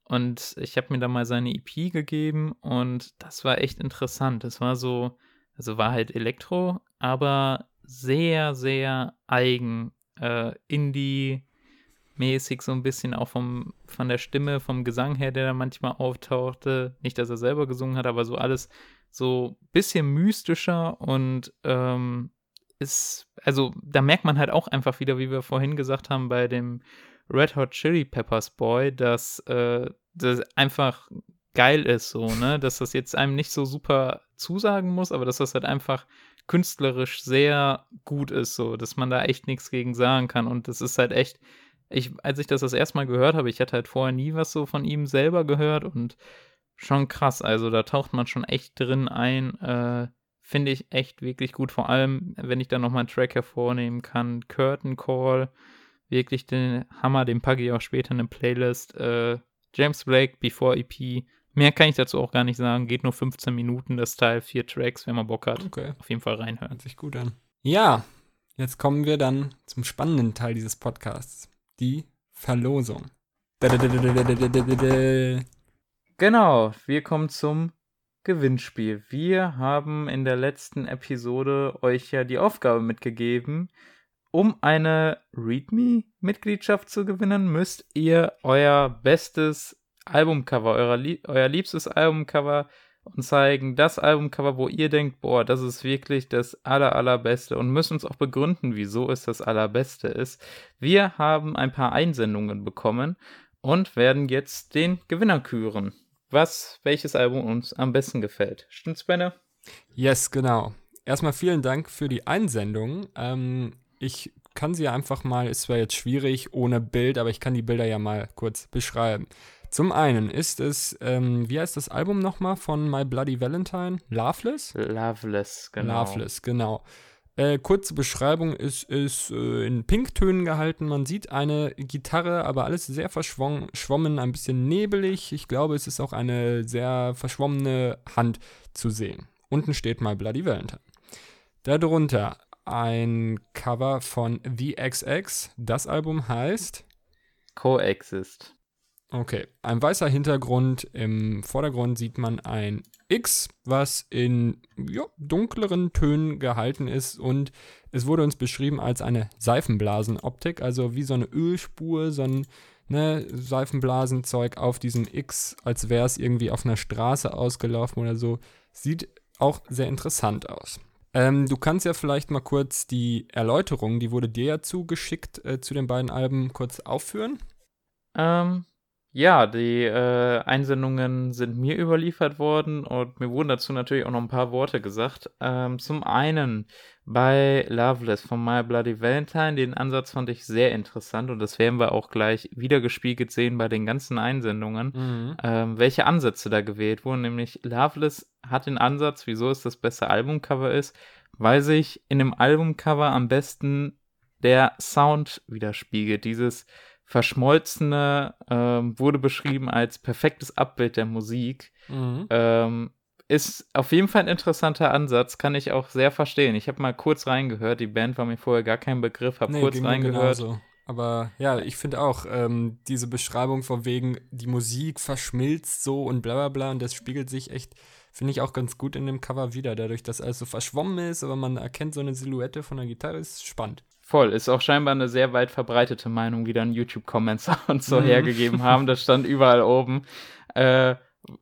Und ich habe mir da mal seine EP gegeben und das war echt interessant. Das war so, also war halt Elektro, aber sehr, sehr eigen, äh, Indie-mäßig so ein bisschen auch vom, von der Stimme, vom Gesang her, der da manchmal auftauchte. Nicht, dass er selber gesungen hat, aber so alles so ein bisschen mystischer und ähm, ist, also da merkt man halt auch einfach wieder, wie wir vorhin gesagt haben, bei dem Red Hot Chili Peppers Boy, dass äh, das einfach geil ist, so, ne? Dass das jetzt einem nicht so super zusagen muss, aber dass das halt einfach künstlerisch sehr gut ist, so, dass man da echt nichts gegen sagen kann. Und das ist halt echt, ich, als ich das das erste Mal gehört habe, ich hatte halt vorher nie was so von ihm selber gehört und schon krass. Also da taucht man schon echt drin ein. Äh, Finde ich echt wirklich gut. Vor allem, wenn ich da nochmal einen Track hervornehmen kann. Curtain Call. Wirklich den Hammer, den packe ich auch später in eine Playlist. Äh, James Blake, Before EP. Mehr kann ich dazu auch gar nicht sagen. Geht nur 15 Minuten, das Teil, vier Tracks, wenn man Bock hat. Okay. Auf jeden Fall reinhören. Hört sich gut an. Ja, jetzt kommen wir dann zum spannenden Teil dieses Podcasts. Die Verlosung. Genau, wir kommen zum Gewinnspiel. Wir haben in der letzten Episode euch ja die Aufgabe mitgegeben, um eine README-Mitgliedschaft zu gewinnen, müsst ihr euer bestes Albumcover, euer, euer liebstes Albumcover und zeigen das Albumcover, wo ihr denkt, boah, das ist wirklich das aller, allerbeste und müssen uns auch begründen, wieso es das allerbeste ist. Wir haben ein paar Einsendungen bekommen und werden jetzt den Gewinner küren was, welches Album uns am besten gefällt. Stimmt's, Benne? Yes, genau. Erstmal vielen Dank für die Einsendung. Ähm, ich kann sie einfach mal, ist zwar jetzt schwierig ohne Bild, aber ich kann die Bilder ja mal kurz beschreiben. Zum einen ist es, ähm, wie heißt das Album nochmal von My Bloody Valentine? Loveless? Loveless, genau. Loveless, genau. Äh, kurze Beschreibung ist, ist äh, in Pinktönen gehalten. Man sieht eine Gitarre, aber alles sehr verschwommen, ein bisschen nebelig. Ich glaube, es ist auch eine sehr verschwommene Hand zu sehen. Unten steht mal Bloody Valentine. Darunter ein Cover von The XX. Das Album heißt Coexist. Okay, ein weißer Hintergrund. Im Vordergrund sieht man ein X, was in ja, dunkleren Tönen gehalten ist und es wurde uns beschrieben als eine Seifenblasenoptik, also wie so eine Ölspur, so ein ne, Seifenblasenzeug auf diesem X, als wäre es irgendwie auf einer Straße ausgelaufen oder so. Sieht auch sehr interessant aus. Ähm, du kannst ja vielleicht mal kurz die Erläuterung, die wurde dir ja zugeschickt äh, zu den beiden Alben, kurz aufführen. Ähm, ja, die äh, Einsendungen sind mir überliefert worden und mir wurden dazu natürlich auch noch ein paar Worte gesagt. Ähm, zum einen bei Loveless von My Bloody Valentine, den Ansatz fand ich sehr interessant und das werden wir auch gleich wiedergespiegelt sehen bei den ganzen Einsendungen, mhm. ähm, welche Ansätze da gewählt wurden. Nämlich Loveless hat den Ansatz, wieso es das beste Albumcover ist, weil sich in dem Albumcover am besten der Sound widerspiegelt. Dieses Verschmolzene ähm, wurde beschrieben als perfektes Abbild der Musik. Mhm. Ähm, ist auf jeden Fall ein interessanter Ansatz, kann ich auch sehr verstehen. Ich habe mal kurz reingehört, die Band war mir vorher gar kein Begriff, habe nee, kurz reingehört. Aber ja, ich finde auch, ähm, diese Beschreibung von wegen, die Musik verschmilzt so und bla bla bla und das spiegelt sich echt, finde ich auch ganz gut in dem Cover wieder, dadurch, dass alles so verschwommen ist, aber man erkennt so eine Silhouette von der Gitarre, ist spannend. Voll, ist auch scheinbar eine sehr weit verbreitete Meinung, wie dann YouTube-Comments und so mhm. hergegeben haben. Das stand überall oben. Äh,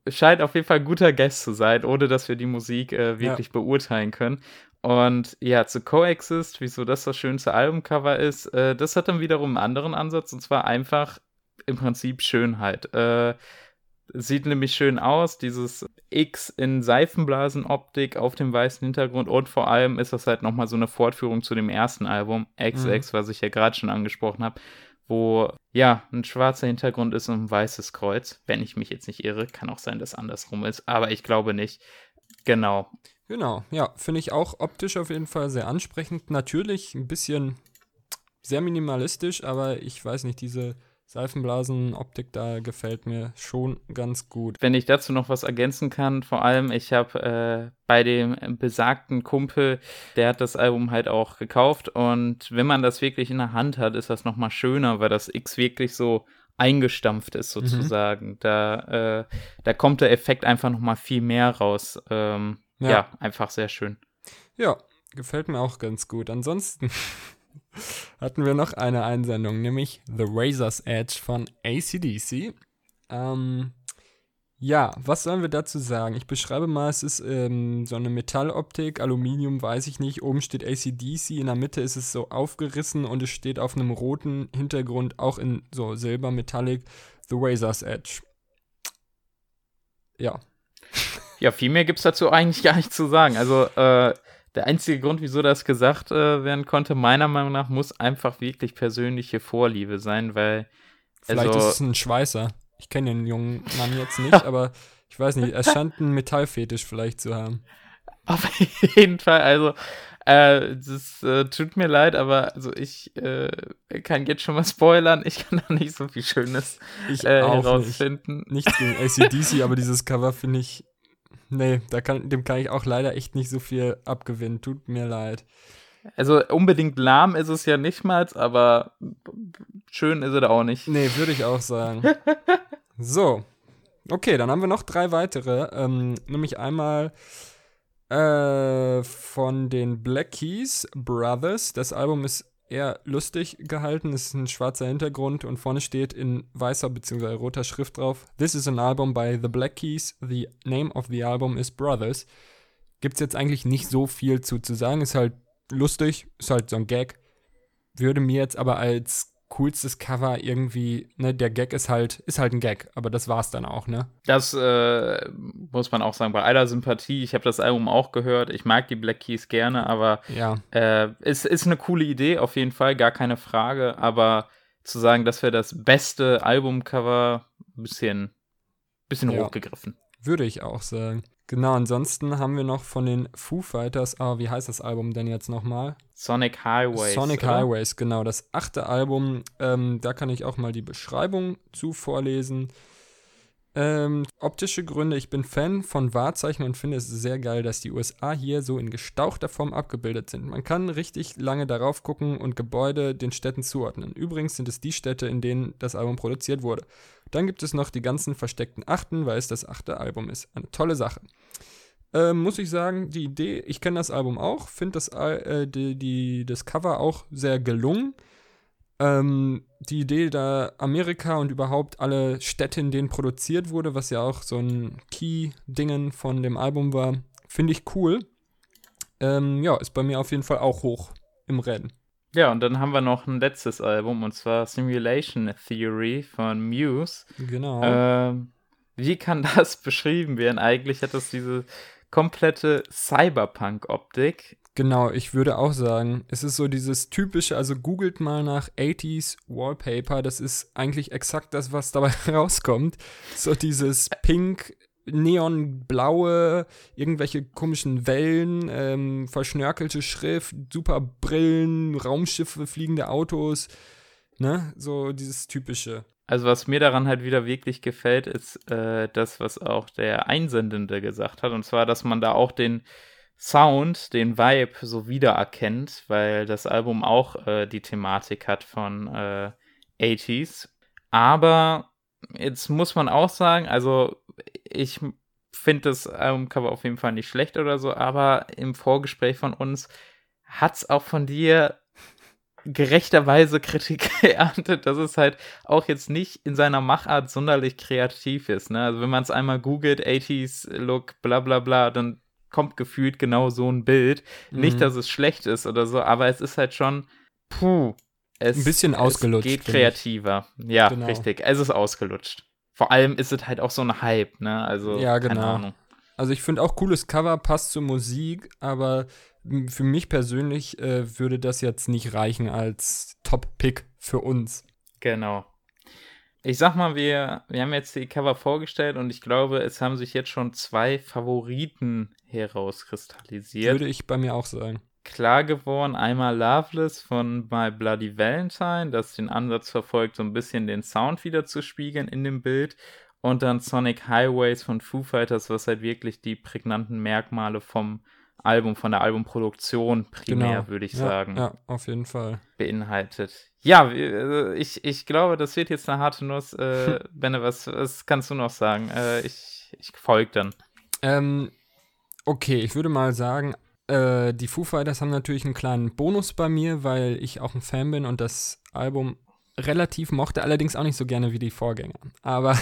scheint auf jeden Fall ein guter Guest zu sein, ohne dass wir die Musik äh, wirklich ja. beurteilen können. Und ja, zu Coexist, wieso das das schönste Albumcover ist, äh, das hat dann wiederum einen anderen Ansatz und zwar einfach im Prinzip Schönheit. Äh, sieht nämlich schön aus, dieses X in Seifenblasenoptik auf dem weißen Hintergrund und vor allem ist das halt nochmal so eine Fortführung zu dem ersten Album, XX, mhm. was ich ja gerade schon angesprochen habe, wo ja ein schwarzer Hintergrund ist und ein weißes Kreuz, wenn ich mich jetzt nicht irre, kann auch sein, dass andersrum ist, aber ich glaube nicht. Genau. Genau, ja, finde ich auch optisch auf jeden Fall sehr ansprechend. Natürlich ein bisschen sehr minimalistisch, aber ich weiß nicht, diese Seifenblasen-Optik da gefällt mir schon ganz gut. Wenn ich dazu noch was ergänzen kann, vor allem, ich habe äh, bei dem besagten Kumpel, der hat das Album halt auch gekauft und wenn man das wirklich in der Hand hat, ist das nochmal schöner, weil das X wirklich so eingestampft ist mhm. sozusagen. Mhm. Da, äh, da kommt der Effekt einfach nochmal viel mehr raus. Ähm, ja. ja, einfach sehr schön. Ja, gefällt mir auch ganz gut. Ansonsten hatten wir noch eine Einsendung, nämlich The Razor's Edge von ACDC. Ähm, ja, was sollen wir dazu sagen? Ich beschreibe mal, es ist ähm, so eine Metalloptik, Aluminium, weiß ich nicht. Oben steht ACDC, in der Mitte ist es so aufgerissen und es steht auf einem roten Hintergrund, auch in so Silber Metallic, The Razor's Edge. Ja, ja, viel mehr gibt es dazu eigentlich gar nicht zu sagen. Also, äh, der einzige Grund, wieso das gesagt äh, werden konnte, meiner Meinung nach, muss einfach wirklich persönliche Vorliebe sein, weil. Vielleicht also, ist es ein Schweißer. Ich kenne den jungen Mann jetzt nicht, aber ich weiß nicht, er scheint einen Metallfetisch vielleicht zu haben. Auf jeden Fall, also äh, das äh, tut mir leid, aber also ich äh, kann jetzt schon mal spoilern. Ich kann da nicht so viel Schönes ich äh, herausfinden. Nicht. Nichts gegen ACDC, aber dieses Cover finde ich Nee, da kann, dem kann ich auch leider echt nicht so viel abgewinnen. Tut mir leid. Also unbedingt lahm ist es ja nicht mal, aber schön ist es auch nicht. Nee, würde ich auch sagen. so. Okay, dann haben wir noch drei weitere. Ähm, nämlich einmal äh, von den Black Keys Brothers. Das Album ist eher lustig gehalten. Es ist ein schwarzer Hintergrund und vorne steht in weißer bzw. roter Schrift drauf: This is an album by The Black Keys. The name of the album is Brothers. Gibt es jetzt eigentlich nicht so viel zu, zu sagen. Ist halt lustig, ist halt so ein Gag. Würde mir jetzt aber als coolstes Cover irgendwie, ne, der Gag ist halt, ist halt ein Gag, aber das war's dann auch, ne? Das äh, muss man auch sagen, bei aller Sympathie, ich habe das Album auch gehört, ich mag die Black Keys gerne, aber ja. äh, ist, ist eine coole Idee, auf jeden Fall, gar keine Frage, aber zu sagen, das wäre das beste Albumcover, ein bisschen, bisschen ja. hochgegriffen. Würde ich auch sagen. Genau, ansonsten haben wir noch von den Foo Fighters, ah, wie heißt das Album denn jetzt nochmal? Sonic Highways. Sonic oder? Highways, genau, das achte Album. Ähm, da kann ich auch mal die Beschreibung zu vorlesen. Ähm, optische Gründe, ich bin Fan von Wahrzeichen und finde es sehr geil, dass die USA hier so in gestauchter Form abgebildet sind. Man kann richtig lange darauf gucken und Gebäude den Städten zuordnen. Übrigens sind es die Städte, in denen das Album produziert wurde. Dann gibt es noch die ganzen versteckten Achten, weil es das achte Album ist. Eine tolle Sache. Ähm, muss ich sagen, die Idee, ich kenne das Album auch, finde das, äh, die, die, das Cover auch sehr gelungen. Ähm, die Idee, da Amerika und überhaupt alle Städte, in denen produziert wurde, was ja auch so ein Key-Dingen von dem Album war, finde ich cool. Ähm, ja, ist bei mir auf jeden Fall auch hoch im Rennen. Ja, und dann haben wir noch ein letztes Album, und zwar Simulation Theory von Muse. Genau. Ähm, wie kann das beschrieben werden? Eigentlich hat das diese komplette Cyberpunk-Optik. Genau, ich würde auch sagen, es ist so dieses typische, also googelt mal nach 80s Wallpaper, das ist eigentlich exakt das, was dabei rauskommt. So dieses Pink, neonblaue, irgendwelche komischen Wellen, ähm, verschnörkelte Schrift, super Brillen, Raumschiffe, fliegende Autos, ne? So dieses typische. Also was mir daran halt wieder wirklich gefällt, ist äh, das, was auch der Einsendende gesagt hat, und zwar, dass man da auch den Sound, den Vibe so wiedererkennt, weil das Album auch äh, die Thematik hat von äh, 80s. Aber jetzt muss man auch sagen, also ich finde das Albumcover auf jeden Fall nicht schlecht oder so, aber im Vorgespräch von uns hat es auch von dir gerechterweise Kritik geerntet, dass es halt auch jetzt nicht in seiner Machart sonderlich kreativ ist. Ne? Also wenn man es einmal googelt, 80s Look, bla bla bla, dann kommt gefühlt genau so ein Bild. Mhm. Nicht, dass es schlecht ist oder so, aber es ist halt schon, puh. Es, ein bisschen ausgelutscht. Es geht kreativer. Ja, genau. richtig. Es ist ausgelutscht. Vor allem ist es halt auch so ein Hype, ne? Also, ja, genau. Also ich finde auch cooles Cover, passt zur Musik, aber für mich persönlich äh, würde das jetzt nicht reichen als Top-Pick für uns. Genau ich sag mal, wir, wir haben jetzt die Cover vorgestellt und ich glaube, es haben sich jetzt schon zwei Favoriten herauskristallisiert. Würde ich bei mir auch sagen. Klar geworden, einmal Loveless von My Bloody Valentine, das den Ansatz verfolgt, so ein bisschen den Sound wieder zu spiegeln in dem Bild. Und dann Sonic Highways von Foo Fighters, was halt wirklich die prägnanten Merkmale vom Album, von der Albumproduktion primär, genau. würde ich ja, sagen. Ja, auf jeden Fall. Beinhaltet. Ja, äh, ich, ich glaube, das wird jetzt eine harte Nuss. Äh, Benne, was, was kannst du noch sagen? Äh, ich, ich folge dann. Ähm, okay, ich würde mal sagen, äh, die Foo Fighters haben natürlich einen kleinen Bonus bei mir, weil ich auch ein Fan bin und das Album relativ mochte, allerdings auch nicht so gerne wie die Vorgänger. Aber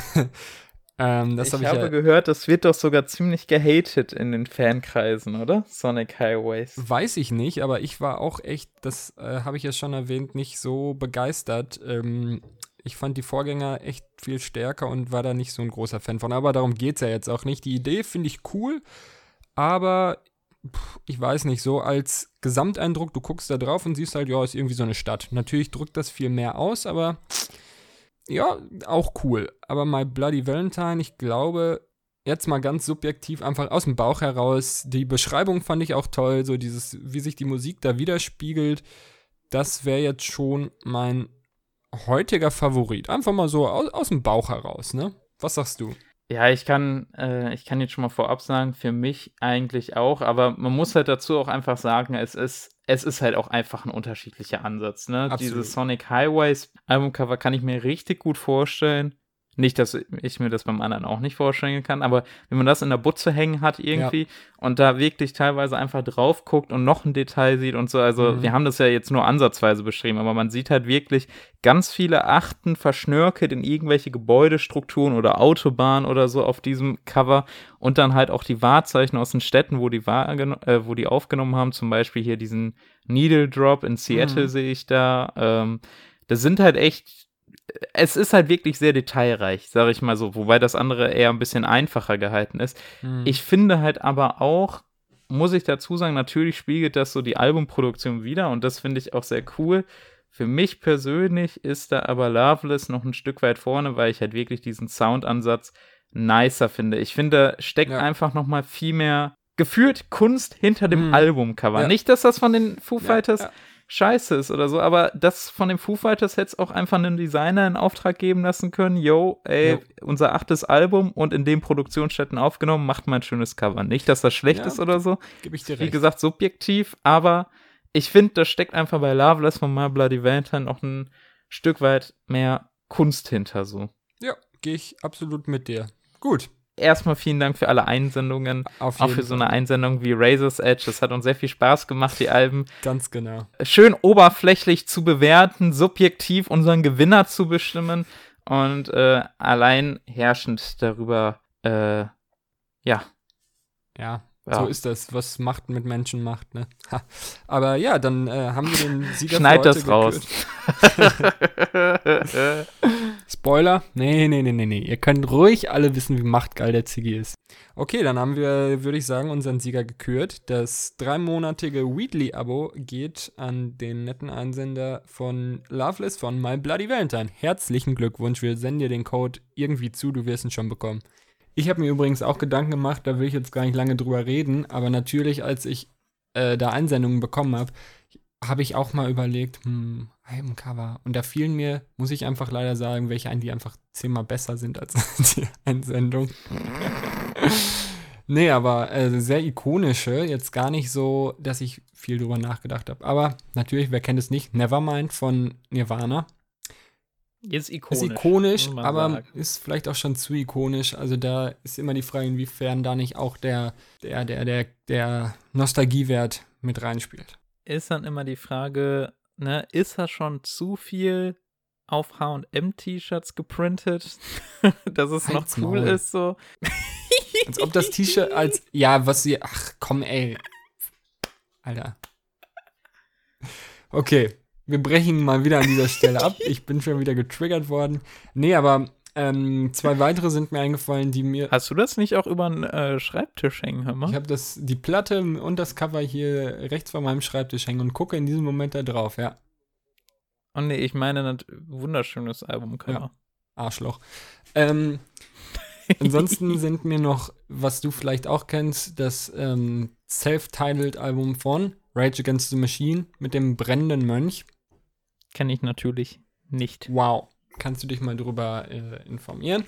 ähm, das ich hab ich habe ja gehört, das wird doch sogar ziemlich gehatet in den Fankreisen, oder? Sonic Highways. Weiß ich nicht, aber ich war auch echt, das äh, habe ich ja schon erwähnt, nicht so begeistert. Ähm, ich fand die Vorgänger echt viel stärker und war da nicht so ein großer Fan von. Aber darum geht es ja jetzt auch nicht. Die Idee finde ich cool, aber ich weiß nicht, so als Gesamteindruck, du guckst da drauf und siehst halt, ja, ist irgendwie so eine Stadt. Natürlich drückt das viel mehr aus, aber ja, auch cool. Aber My Bloody Valentine, ich glaube, jetzt mal ganz subjektiv, einfach aus dem Bauch heraus. Die Beschreibung fand ich auch toll, so dieses, wie sich die Musik da widerspiegelt. Das wäre jetzt schon mein heutiger Favorit. Einfach mal so aus, aus dem Bauch heraus, ne? Was sagst du? Ja, ich kann, äh, ich kann jetzt schon mal vorab sagen, für mich eigentlich auch, aber man muss halt dazu auch einfach sagen, es ist, es ist halt auch einfach ein unterschiedlicher Ansatz. Ne? Dieses Sonic Highways Albumcover kann ich mir richtig gut vorstellen. Nicht, dass ich mir das beim anderen auch nicht vorstellen kann, aber wenn man das in der Butze hängen hat irgendwie ja. und da wirklich teilweise einfach drauf guckt und noch ein Detail sieht und so, also mhm. wir haben das ja jetzt nur ansatzweise beschrieben, aber man sieht halt wirklich ganz viele Achten verschnörkelt in irgendwelche Gebäudestrukturen oder Autobahnen oder so auf diesem Cover und dann halt auch die Wahrzeichen aus den Städten, wo die, äh, wo die aufgenommen haben, zum Beispiel hier diesen Needle Drop in Seattle mhm. sehe ich da. Ähm, das sind halt echt es ist halt wirklich sehr detailreich, sage ich mal so, wobei das andere eher ein bisschen einfacher gehalten ist. Mhm. Ich finde halt aber auch, muss ich dazu sagen, natürlich spiegelt das so die Albumproduktion wieder und das finde ich auch sehr cool. Für mich persönlich ist da aber Loveless noch ein Stück weit vorne, weil ich halt wirklich diesen Soundansatz nicer finde. Ich finde, steckt ja. einfach noch mal viel mehr gefühlt Kunst hinter dem mhm. Albumcover. Ja. Nicht, dass das von den Foo Fighters ja, scheiße ist oder so, aber das von dem Foo Fighters hätte es auch einfach einem Designer in Auftrag geben lassen können, yo, ey, jo. unser achtes Album und in den Produktionsstätten aufgenommen, macht mal ein schönes Cover. Nicht, dass das schlecht ja, ist oder so. Gebe ich dir recht. Wie gesagt, subjektiv, aber ich finde, da steckt einfach bei Loveless von My Bloody Valentine noch ein Stück weit mehr Kunst hinter so. Ja, gehe ich absolut mit dir. Gut erstmal vielen Dank für alle Einsendungen. Auf auch für so eine Einsendung wie Razor's Edge. Das hat uns sehr viel Spaß gemacht, die Alben. Ganz genau. Schön oberflächlich zu bewerten, subjektiv unseren Gewinner zu bestimmen und äh, allein herrschend darüber, äh, ja. Ja, ja. So ist das, was Macht mit Menschen macht, ne? Ha. Aber ja, dann äh, haben wir den Sieger Schneid das raus. Spoiler? Nee, nee, nee, nee, nee. Ihr könnt ruhig alle wissen, wie machtgeil der Ziggy ist. Okay, dann haben wir, würde ich sagen, unseren Sieger gekürt. Das dreimonatige Weedly-Abo geht an den netten Einsender von Loveless von My Bloody Valentine. Herzlichen Glückwunsch, wir senden dir den Code irgendwie zu, du wirst ihn schon bekommen. Ich habe mir übrigens auch Gedanken gemacht, da will ich jetzt gar nicht lange drüber reden, aber natürlich, als ich äh, da Einsendungen bekommen habe, habe ich auch mal überlegt, hm, Albencover. Und da fielen mir, muss ich einfach leider sagen, welche ein, die einfach zehnmal besser sind als die Einsendung. Nee, aber äh, sehr ikonische, jetzt gar nicht so, dass ich viel drüber nachgedacht habe. Aber natürlich, wer kennt es nicht? Nevermind von Nirvana. Ist ikonisch. Ist ikonisch, aber sagen. ist vielleicht auch schon zu ikonisch. Also da ist immer die Frage, inwiefern da nicht auch der, der, der, der, der Nostalgiewert mit reinspielt. ist dann immer die Frage, ne, ist er schon zu viel auf H&M-T-Shirts geprintet, dass es noch Halt's cool Maul. ist so? Als ob das T-Shirt als, ja, was sie, ach komm, ey. Alter. Okay, wir brechen mal wieder an dieser Stelle ab. Ich bin schon wieder getriggert worden. Nee, aber ähm, zwei weitere sind mir eingefallen, die mir. Hast du das nicht auch über den äh, Schreibtisch hängen, hör mal? Ich habe das, die Platte und das Cover hier rechts vor meinem Schreibtisch hängen und gucke in diesem Moment da drauf, ja. Oh nee, ich meine ein wunderschönes Albumcover. Arschloch. Ähm, ansonsten sind mir noch, was du vielleicht auch kennst, das ähm, Self-Titled-Album von Rage Against the Machine mit dem brennenden Mönch. Kenne ich natürlich nicht. Wow. Kannst du dich mal drüber äh, informieren.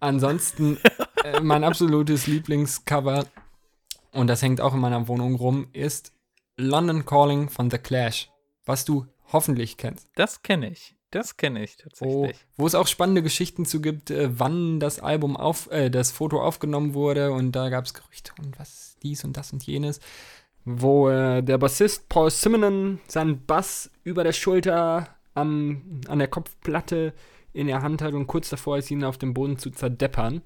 Ansonsten äh, mein absolutes Lieblingscover, und das hängt auch in meiner Wohnung rum, ist London Calling von The Clash, was du hoffentlich kennst. Das kenne ich. Das kenne ich tatsächlich. wo es auch spannende Geschichten zu gibt, äh, wann das Album auf, äh, das Foto aufgenommen wurde und da gab es Gerüchte und was dies und das und jenes, wo äh, der Bassist Paul Simonon seinen Bass über der Schulter am, an der Kopfplatte in der Hand hat und kurz davor ist, ihn auf dem Boden zu zerdeppern.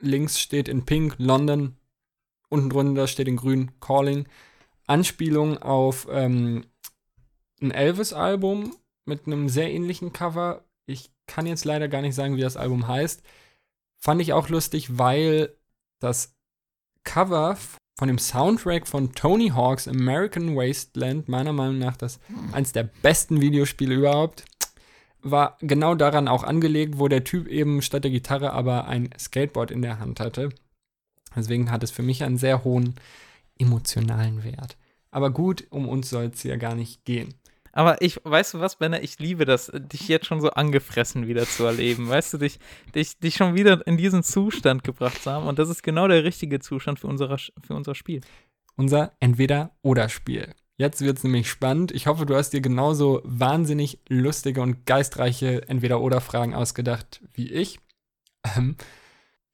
Links steht in Pink London, unten drunter steht in Grün Calling. Anspielung auf ähm, ein Elvis-Album mit einem sehr ähnlichen Cover. Ich kann jetzt leider gar nicht sagen, wie das Album heißt. Fand ich auch lustig, weil das Cover von dem Soundtrack von Tony Hawk's American Wasteland, meiner Meinung nach das eins der besten Videospiele überhaupt, war genau daran auch angelegt, wo der Typ eben statt der Gitarre aber ein Skateboard in der Hand hatte. Deswegen hat es für mich einen sehr hohen emotionalen Wert. Aber gut, um uns soll es ja gar nicht gehen. Aber ich, weißt du was, Benner, ich liebe das, dich jetzt schon so angefressen wieder zu erleben. Weißt du, dich, dich, dich schon wieder in diesen Zustand gebracht zu haben. Und das ist genau der richtige Zustand für, unsere, für unser Spiel. Unser Entweder-Oder-Spiel. Jetzt wird es nämlich spannend. Ich hoffe, du hast dir genauso wahnsinnig lustige und geistreiche Entweder-Oder-Fragen ausgedacht wie ich. Ähm,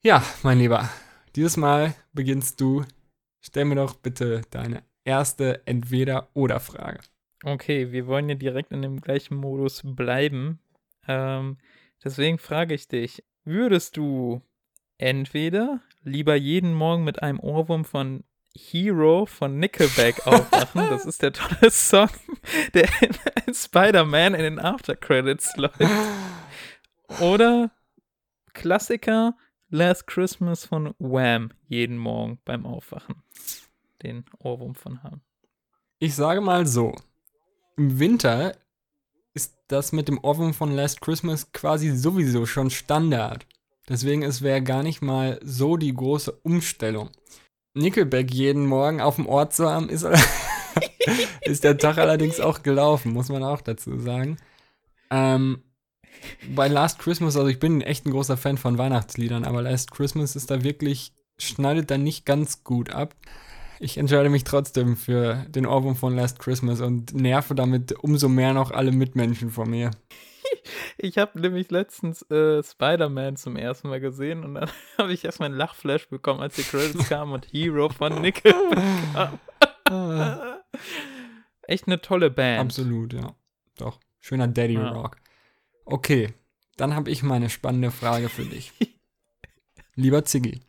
ja, mein Lieber, dieses Mal beginnst du. Stell mir doch bitte deine erste Entweder-Oder-Frage. Okay, wir wollen ja direkt in dem gleichen Modus bleiben. Ähm, deswegen frage ich dich, würdest du entweder lieber jeden Morgen mit einem Ohrwurm von Hero von Nickelback aufwachen, das ist der tolle Song, der in Spider-Man in den Aftercredits läuft, oder Klassiker Last Christmas von Wham jeden Morgen beim Aufwachen den Ohrwurm von haben. Ich sage mal so: Im Winter ist das mit dem Ohrwurm von Last Christmas quasi sowieso schon Standard. Deswegen es wäre gar nicht mal so die große Umstellung. Nickelback jeden Morgen auf dem Ort zu haben, ist, ist der Tag allerdings auch gelaufen, muss man auch dazu sagen. Ähm, bei Last Christmas, also ich bin echt ein großer Fan von Weihnachtsliedern, aber Last Christmas ist da wirklich, schneidet da nicht ganz gut ab. Ich entscheide mich trotzdem für den Ohrwurm von Last Christmas und nerve damit umso mehr noch alle Mitmenschen von mir. Ich habe nämlich letztens äh, Spider-Man zum ersten Mal gesehen und dann habe ich erstmal einen Lachflash bekommen, als die Credits kamen und Hero von Nickelback kam. Ah, Echt eine tolle Band. absolut, ja. Doch. Schöner Daddy Ja. Rock. Okay, dann habe ich meine spannende Frage für dich. Lieber Ziggy,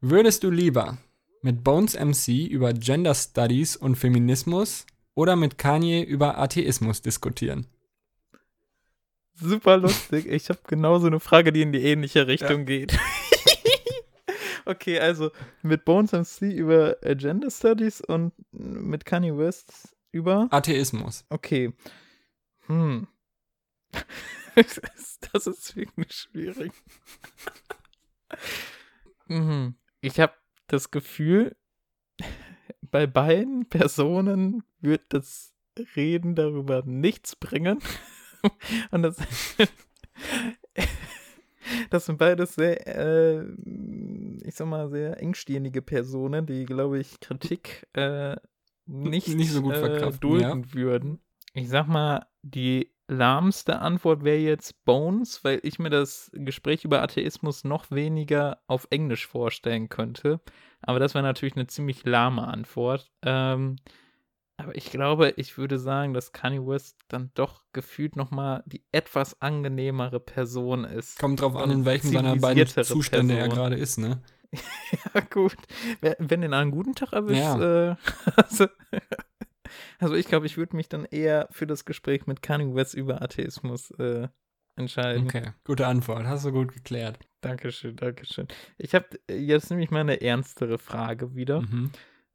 würdest du lieber mit Bones MC über Gender Studies und Feminismus oder mit Kanye über Atheismus diskutieren? Super lustig. Ich habe genauso eine Frage, die in die ähnliche Richtung geht. okay, also mit Bones MC über äh, Gender Studies und mit Kanye West über. Atheismus. Okay. Hm. das ist- das ist wirklich schwierig. mhm. Ich habe das Gefühl, bei beiden Personen wird das Reden darüber nichts bringen. Und das, das sind beides sehr äh, ich sag mal, sehr engstirnige Personen, die, glaube ich, Kritik äh, nicht, Nicht so gut äh, verkraften, dulden würden. Ich sag mal, die lahmste Antwort wäre jetzt Bones, weil ich mir das Gespräch über Atheismus noch weniger auf Englisch vorstellen könnte. Aber das wäre natürlich eine ziemlich lahme Antwort. Ähm, aber ich glaube, ich würde sagen, dass Kanye West dann doch gefühlt nochmal die etwas angenehmere Person ist. Kommt drauf an, in welchem seiner beiden Zustände er Person. gerade ist, ne? Ja, gut. Wenn den einen guten Tag erwischt, Ja. äh, also, also ich glaube, ich würde mich dann eher für das Gespräch mit Kanye West über Atheismus äh, entscheiden. Okay, gute Antwort. Hast du gut geklärt. Dankeschön, Dankeschön. Ich habe jetzt nämlich mal eine ernstere Frage wieder. Mhm.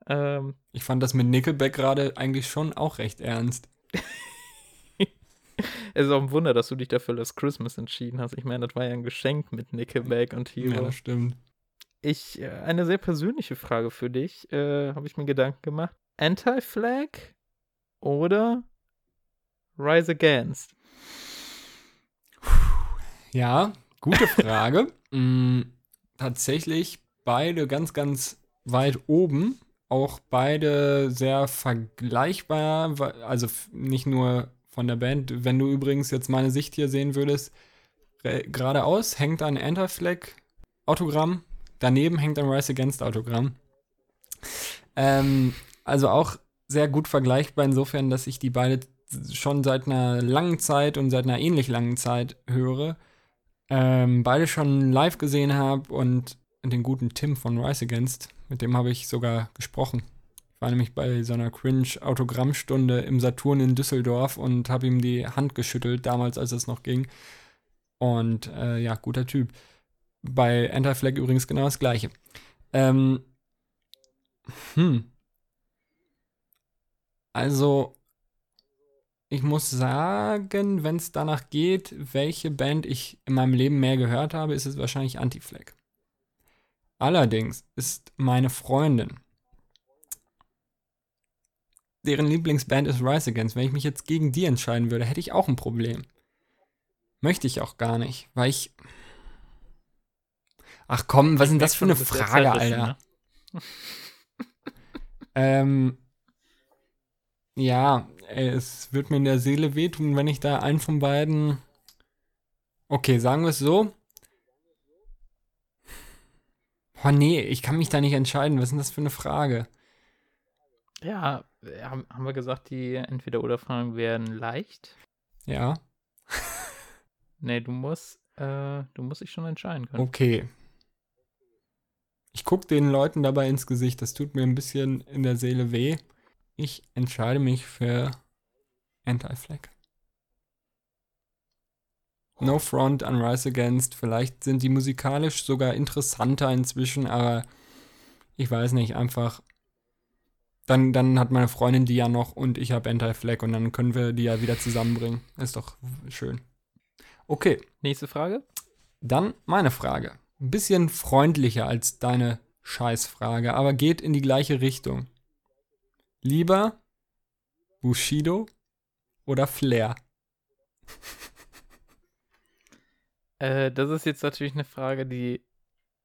Ähm, Ich fand das mit Nickelback gerade eigentlich schon auch recht ernst. es ist auch ein Wunder, dass du dich dafür Last Christmas entschieden hast. Ich meine, das war ja ein Geschenk mit Nickelback und Ja, Hero. das stimmt. Ich, äh, eine sehr persönliche Frage für dich, äh, habe ich mir Gedanken gemacht. Anti-Flag oder Rise Against? Ja, gute Frage. mm, tatsächlich beide ganz, ganz weit oben. Auch beide sehr vergleichbar. Also nicht nur von der Band. Wenn du übrigens jetzt meine Sicht hier sehen würdest, geradeaus hängt ein Anti-Flag-Autogramm. Daneben hängt ein Rise Against-Autogramm. Ähm, also auch sehr gut vergleichbar insofern, dass ich die beide schon seit einer langen Zeit und seit einer ähnlich langen Zeit höre. Ähm, beide schon live gesehen habe und den guten Tim von Rise Against, mit dem habe ich sogar gesprochen. Ich war nämlich bei so einer Cringe-Autogrammstunde im Saturn in Düsseldorf und habe ihm die Hand geschüttelt, damals, als es noch ging. Und äh, ja, guter Typ. Bei Anti-Flag übrigens genau das gleiche. Ähm, hm. Also, ich muss sagen, wenn es danach geht, welche Band ich in meinem Leben mehr gehört habe, ist es wahrscheinlich Anti-Flag. Allerdings ist meine Freundin, deren Lieblingsband ist Rise Against. Wenn ich mich jetzt gegen die entscheiden würde, hätte ich auch ein Problem. Möchte ich auch gar nicht, weil ich. Ach komm, was ist denn das für eine Frage, Alter? ne? Ähm, ja, es wird mir in der Seele wehtun, wenn ich da einen von beiden. Okay, sagen wir es so. Oh nee, ich kann mich da nicht entscheiden. Was ist denn das für eine Frage? Ja, haben, haben wir gesagt, die Entweder-Oder-Fragen werden leicht? Ja, Nee, du musst, äh, du musst dich schon entscheiden können. okay. Ich gucke den Leuten dabei ins Gesicht. Das tut mir ein bisschen in der Seele weh. Ich entscheide mich für Anti-Flag. No Front an Rise Against. Vielleicht sind die musikalisch sogar interessanter inzwischen, aber ich weiß nicht, einfach. Dann, dann hat meine Freundin die ja noch und ich habe Anti-Flag und dann können wir die ja wieder zusammenbringen. Ist doch schön. Okay, Nächste Frage. dann meine Frage. Ein bisschen freundlicher als deine Scheißfrage, aber geht in die gleiche Richtung. Lieber Bushido oder Flair? Äh, das ist jetzt natürlich eine Frage, die,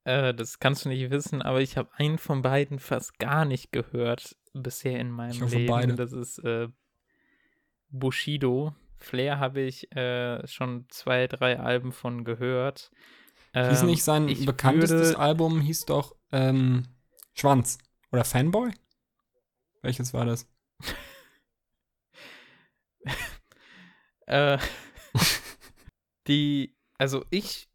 äh, das kannst du nicht wissen, aber ich habe einen von beiden fast gar nicht gehört bisher in meinem Ich hoffe, Leben. beide. Das ist äh, Bushido. Flair habe ich äh, schon zwei, drei Alben von gehört. hieß Ähm, nicht sein bekanntestes würde- Album, hieß doch ähm, Schwanz oder Fanboy? Welches war das? Äh, die, also ich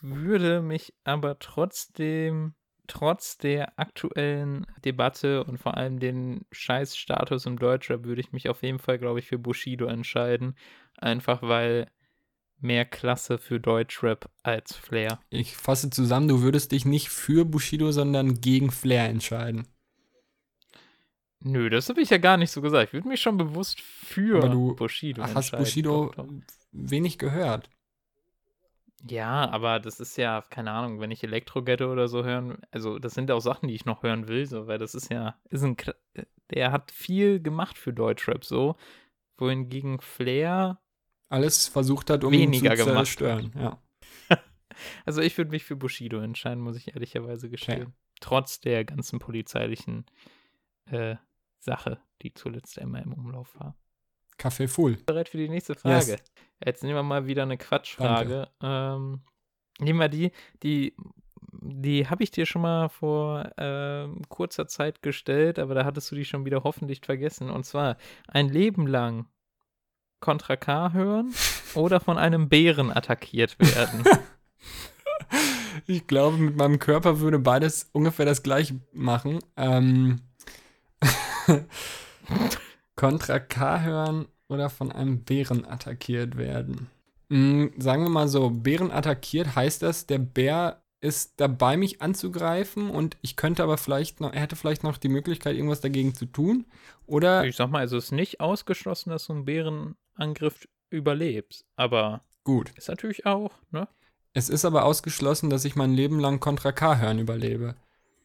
würde mich aber trotzdem, trotz der aktuellen Debatte und vor allem den Scheißstatus im Deutschrap, würde ich mich auf jeden Fall, glaube ich, für Bushido entscheiden. Einfach weil mehr Klasse für Deutschrap als Flair. Ich fasse zusammen, du würdest dich nicht für Bushido, sondern gegen Flair entscheiden. Nö, das habe ich ja gar nicht so gesagt. Ich würde mich schon bewusst für Aber du Bushido Hast. Bushido wenig gehört. Ja, aber das ist ja, keine Ahnung, wenn ich Elektro-Ghetto oder so hören, also das sind auch Sachen, die ich noch hören will, so, weil das ist ja, ist ein, der hat viel gemacht für Deutschrap, so, wohingegen Flair, Alles versucht hat, um ihn zu Weniger gemacht. zerstören. Ja. Also ich würde mich für Bushido entscheiden, muss ich ehrlicherweise gestehen. Trotz der ganzen polizeilichen äh, Sache, die zuletzt immer im Umlauf war. Kaffee full. Bereit für die nächste Frage. Yes. Jetzt nehmen wir mal wieder eine Quatschfrage. Ähm, nehmen wir die, die, die habe ich dir schon mal vor ähm, kurzer Zeit gestellt, aber da hattest du die schon wieder hoffentlich vergessen. Und zwar ein Leben lang Contra K hören oder von einem Bären attackiert werden. Ich glaube, mit meinem Körper würde beides ungefähr das gleiche machen. Ähm, Contra K hören oder von einem Bären attackiert werden. Mm, sagen wir mal so, Bären attackiert heißt das, der Bär ist dabei, mich anzugreifen und ich könnte aber vielleicht noch, er hätte vielleicht noch die Möglichkeit, irgendwas dagegen zu tun. Oder ich sag mal, also es ist nicht ausgeschlossen, dass du einen Bärenangriff überlebst. Aber gut. ist natürlich auch, ne? Es ist aber ausgeschlossen, dass ich mein Leben lang Contra K hören überlebe.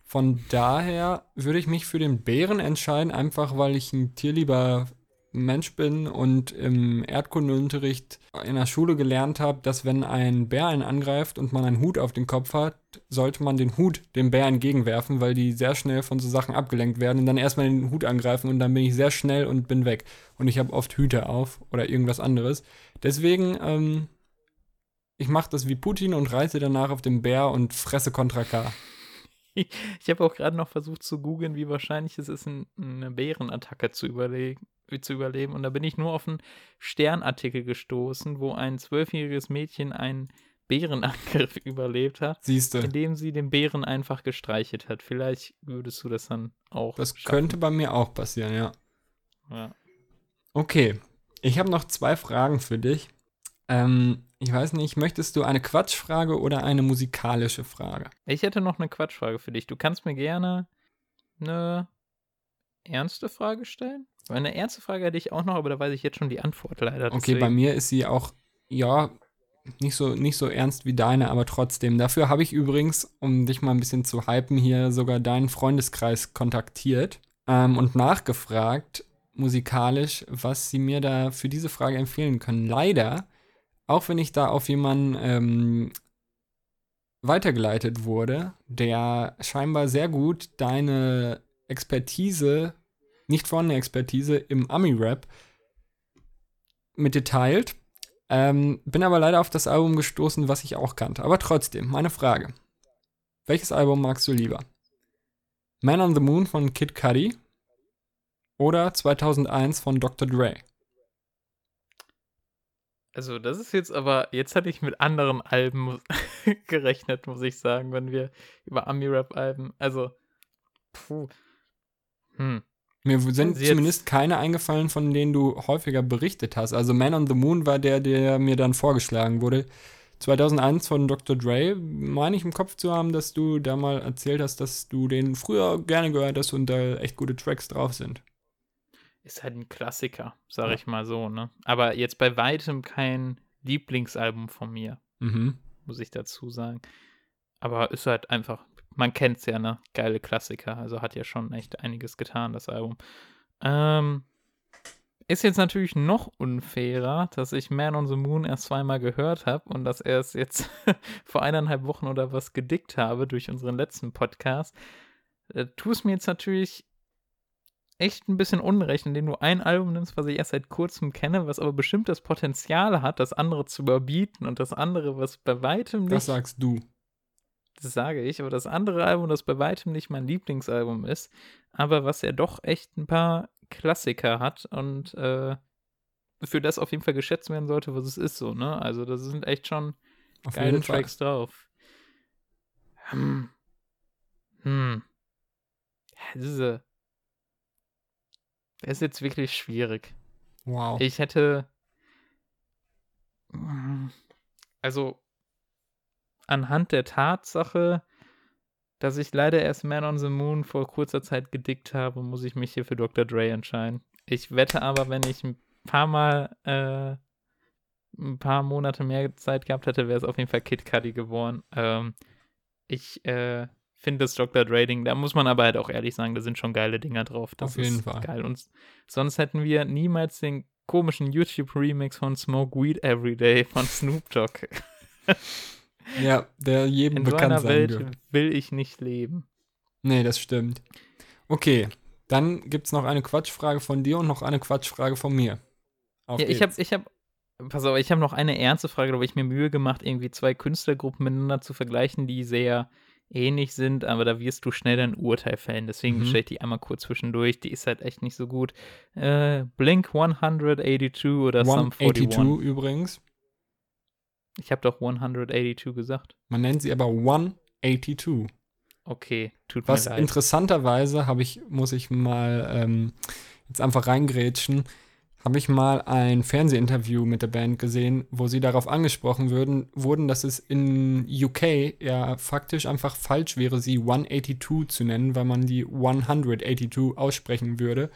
Von daher würde ich mich für den Bären entscheiden, einfach weil ich ein tierlieber Mensch bin und im Erdkundeunterricht in der Schule gelernt habe, dass wenn ein Bär einen angreift und man einen Hut auf den Kopf hat, sollte man den Hut dem Bär entgegenwerfen, weil die sehr schnell von so Sachen abgelenkt werden und dann erstmal den Hut angreifen und dann bin ich sehr schnell und bin weg. Und ich habe oft Hüte auf oder irgendwas anderes. Deswegen, ähm, ich mache das wie Putin und reite danach auf den Bär und fresse Contra K. Ich habe auch gerade noch versucht zu googeln, wie wahrscheinlich es ist, ein, eine Bärenattacke zu, zu überleben. Und da bin ich nur auf einen Sternartikel gestoßen, wo ein zwölfjähriges Mädchen einen Bärenangriff überlebt hat, Siehst du, indem sie den Bären einfach gestreichelt hat. Vielleicht würdest du das dann auch. das schaffen. könnte bei mir auch passieren, ja. Ja. Okay, ich habe noch zwei Fragen für dich. Ähm, ich weiß nicht, möchtest du eine Quatschfrage oder eine musikalische Frage? Ich hätte noch eine Quatschfrage für dich. Du kannst mir gerne eine ernste Frage stellen. Eine ernste Frage hätte ich auch noch, aber da weiß ich jetzt schon die Antwort leider. Okay, bei deswegen- mir ist sie auch, ja, nicht so, nicht so ernst wie deine, aber trotzdem. Dafür habe ich übrigens, um dich mal ein bisschen zu hypen, hier sogar deinen Freundeskreis kontaktiert ähm, und nachgefragt, musikalisch, was sie mir da für diese Frage empfehlen können. Leider, auch wenn ich da auf jemanden ähm, weitergeleitet wurde, der scheinbar sehr gut deine Expertise, nicht vorhandene Expertise im Ami-Rap mit dir teilt. Ähm, bin aber leider auf das Album gestoßen, was ich auch kannte. Aber trotzdem, meine Frage. Welches Album magst du lieber? Man on the Moon von Kid Cudi oder 2001 von Dr. Dre? Also, das ist jetzt aber, jetzt hatte ich mit anderen Alben gerechnet, muss ich sagen, wenn wir über Ami-Rap-Alben, also, puh. Hm. Mir sind jetzt- zumindest keine eingefallen, von denen du häufiger berichtet hast. Also Man on the Moon war der, der mir dann vorgeschlagen wurde. 2001 von Dr. Dre, meine ich im Kopf zu haben, dass du da mal erzählt hast, dass du den früher gerne gehört hast und da echt gute Tracks drauf sind. Ist halt ein Klassiker, sag Ja. ich mal so, ne? Aber jetzt bei weitem kein Lieblingsalbum von mir, Mhm. muss ich dazu sagen. Aber ist halt einfach, man kennt's ja, ne? Geile Klassiker. Also hat ja schon echt einiges getan, das Album. Ähm, ist jetzt natürlich noch unfairer, dass ich Man on the Moon erst zweimal gehört habe und dass er es jetzt vor eineinhalb Wochen oder was gedickt habe durch unseren letzten Podcast. Äh, tu es mir jetzt natürlich echt ein bisschen unrecht, indem du ein Album nimmst, was ich erst seit kurzem kenne, was aber bestimmt das Potenzial hat, das andere zu überbieten und das andere, was bei weitem nicht Das sagst du. das sage ich, aber das andere Album, das bei weitem nicht mein Lieblingsalbum ist, aber was ja doch echt ein paar Klassiker hat und äh, für das auf jeden Fall geschätzt werden sollte, was es ist, so, ne? Also, das sind echt schon Auf geile. Tracks drauf. Hm. Hm. Ja, Diese. Das ist jetzt wirklich schwierig. Wow. Ich hätte. Also, anhand der Tatsache, dass ich leider erst Man on the Moon vor kurzer Zeit gedickt habe, muss ich mich hier für Dr. Dre entscheiden. Ich wette aber, wenn ich ein paar Mal, äh, ein paar Monate mehr Zeit gehabt hätte, wäre es auf jeden Fall Kid Cudi geworden. Ähm, ich, äh, finde das Dr. Dre-Ding, da muss man aber halt auch ehrlich sagen, da sind schon geile Dinger drauf. Das Auf jeden ist Fall. geil. Und sonst hätten wir niemals den komischen YouTube-Remix von Smoke Weed Every Day von Snoop Dogg Ja, der jedem In so bekannt einer sein Welt dürfte. will ich nicht leben. Nee, das stimmt. Okay, dann gibt es noch eine Quatschfrage von dir und noch eine Quatschfrage von mir. Auf Ja, ich habe, ich habe, pass auf, ich habe noch eine ernste Frage, da habe ich mir Mühe gemacht, irgendwie zwei Künstlergruppen miteinander zu vergleichen, die sehr ähnlich sind, aber da wirst du schnell dein Urteil fällen. Deswegen Mhm. stelle ich die einmal kurz zwischendurch. Die ist halt echt nicht so gut. Äh, Blink 182 oder Sum 41. 182 übrigens. Ich habe doch 182 gesagt. Man nennt sie aber 182. Okay, tut Was mir leid. interessanterweise habe ich, muss ich mal ähm, jetzt einfach reingrätschen, habe ich mal ein Fernsehinterview mit der Band gesehen, wo sie darauf angesprochen würden, wurden, dass es in UK ja faktisch einfach falsch wäre, sie 182 zu nennen, weil man die 182 aussprechen würde.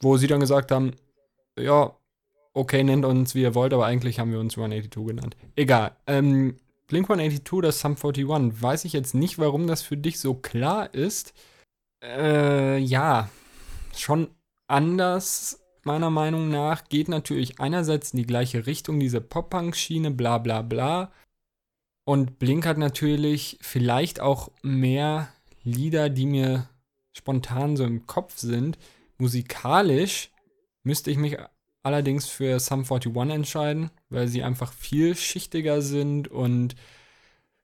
Wo sie dann gesagt haben, ja, okay, nennt uns wie ihr wollt, aber eigentlich haben wir uns 182 genannt. Egal. Ähm, Blink 182 oder Sum 41, weiß ich jetzt nicht, warum das für dich so klar ist. Äh, ja, schon anders, meiner Meinung nach. Geht natürlich einerseits in die gleiche Richtung, diese Pop-Punk-Schiene, bla bla bla. Und Blink hat natürlich vielleicht auch mehr Lieder, die mir spontan so im Kopf sind. Musikalisch müsste ich mich allerdings für Sum 41 entscheiden, weil sie einfach vielschichtiger sind und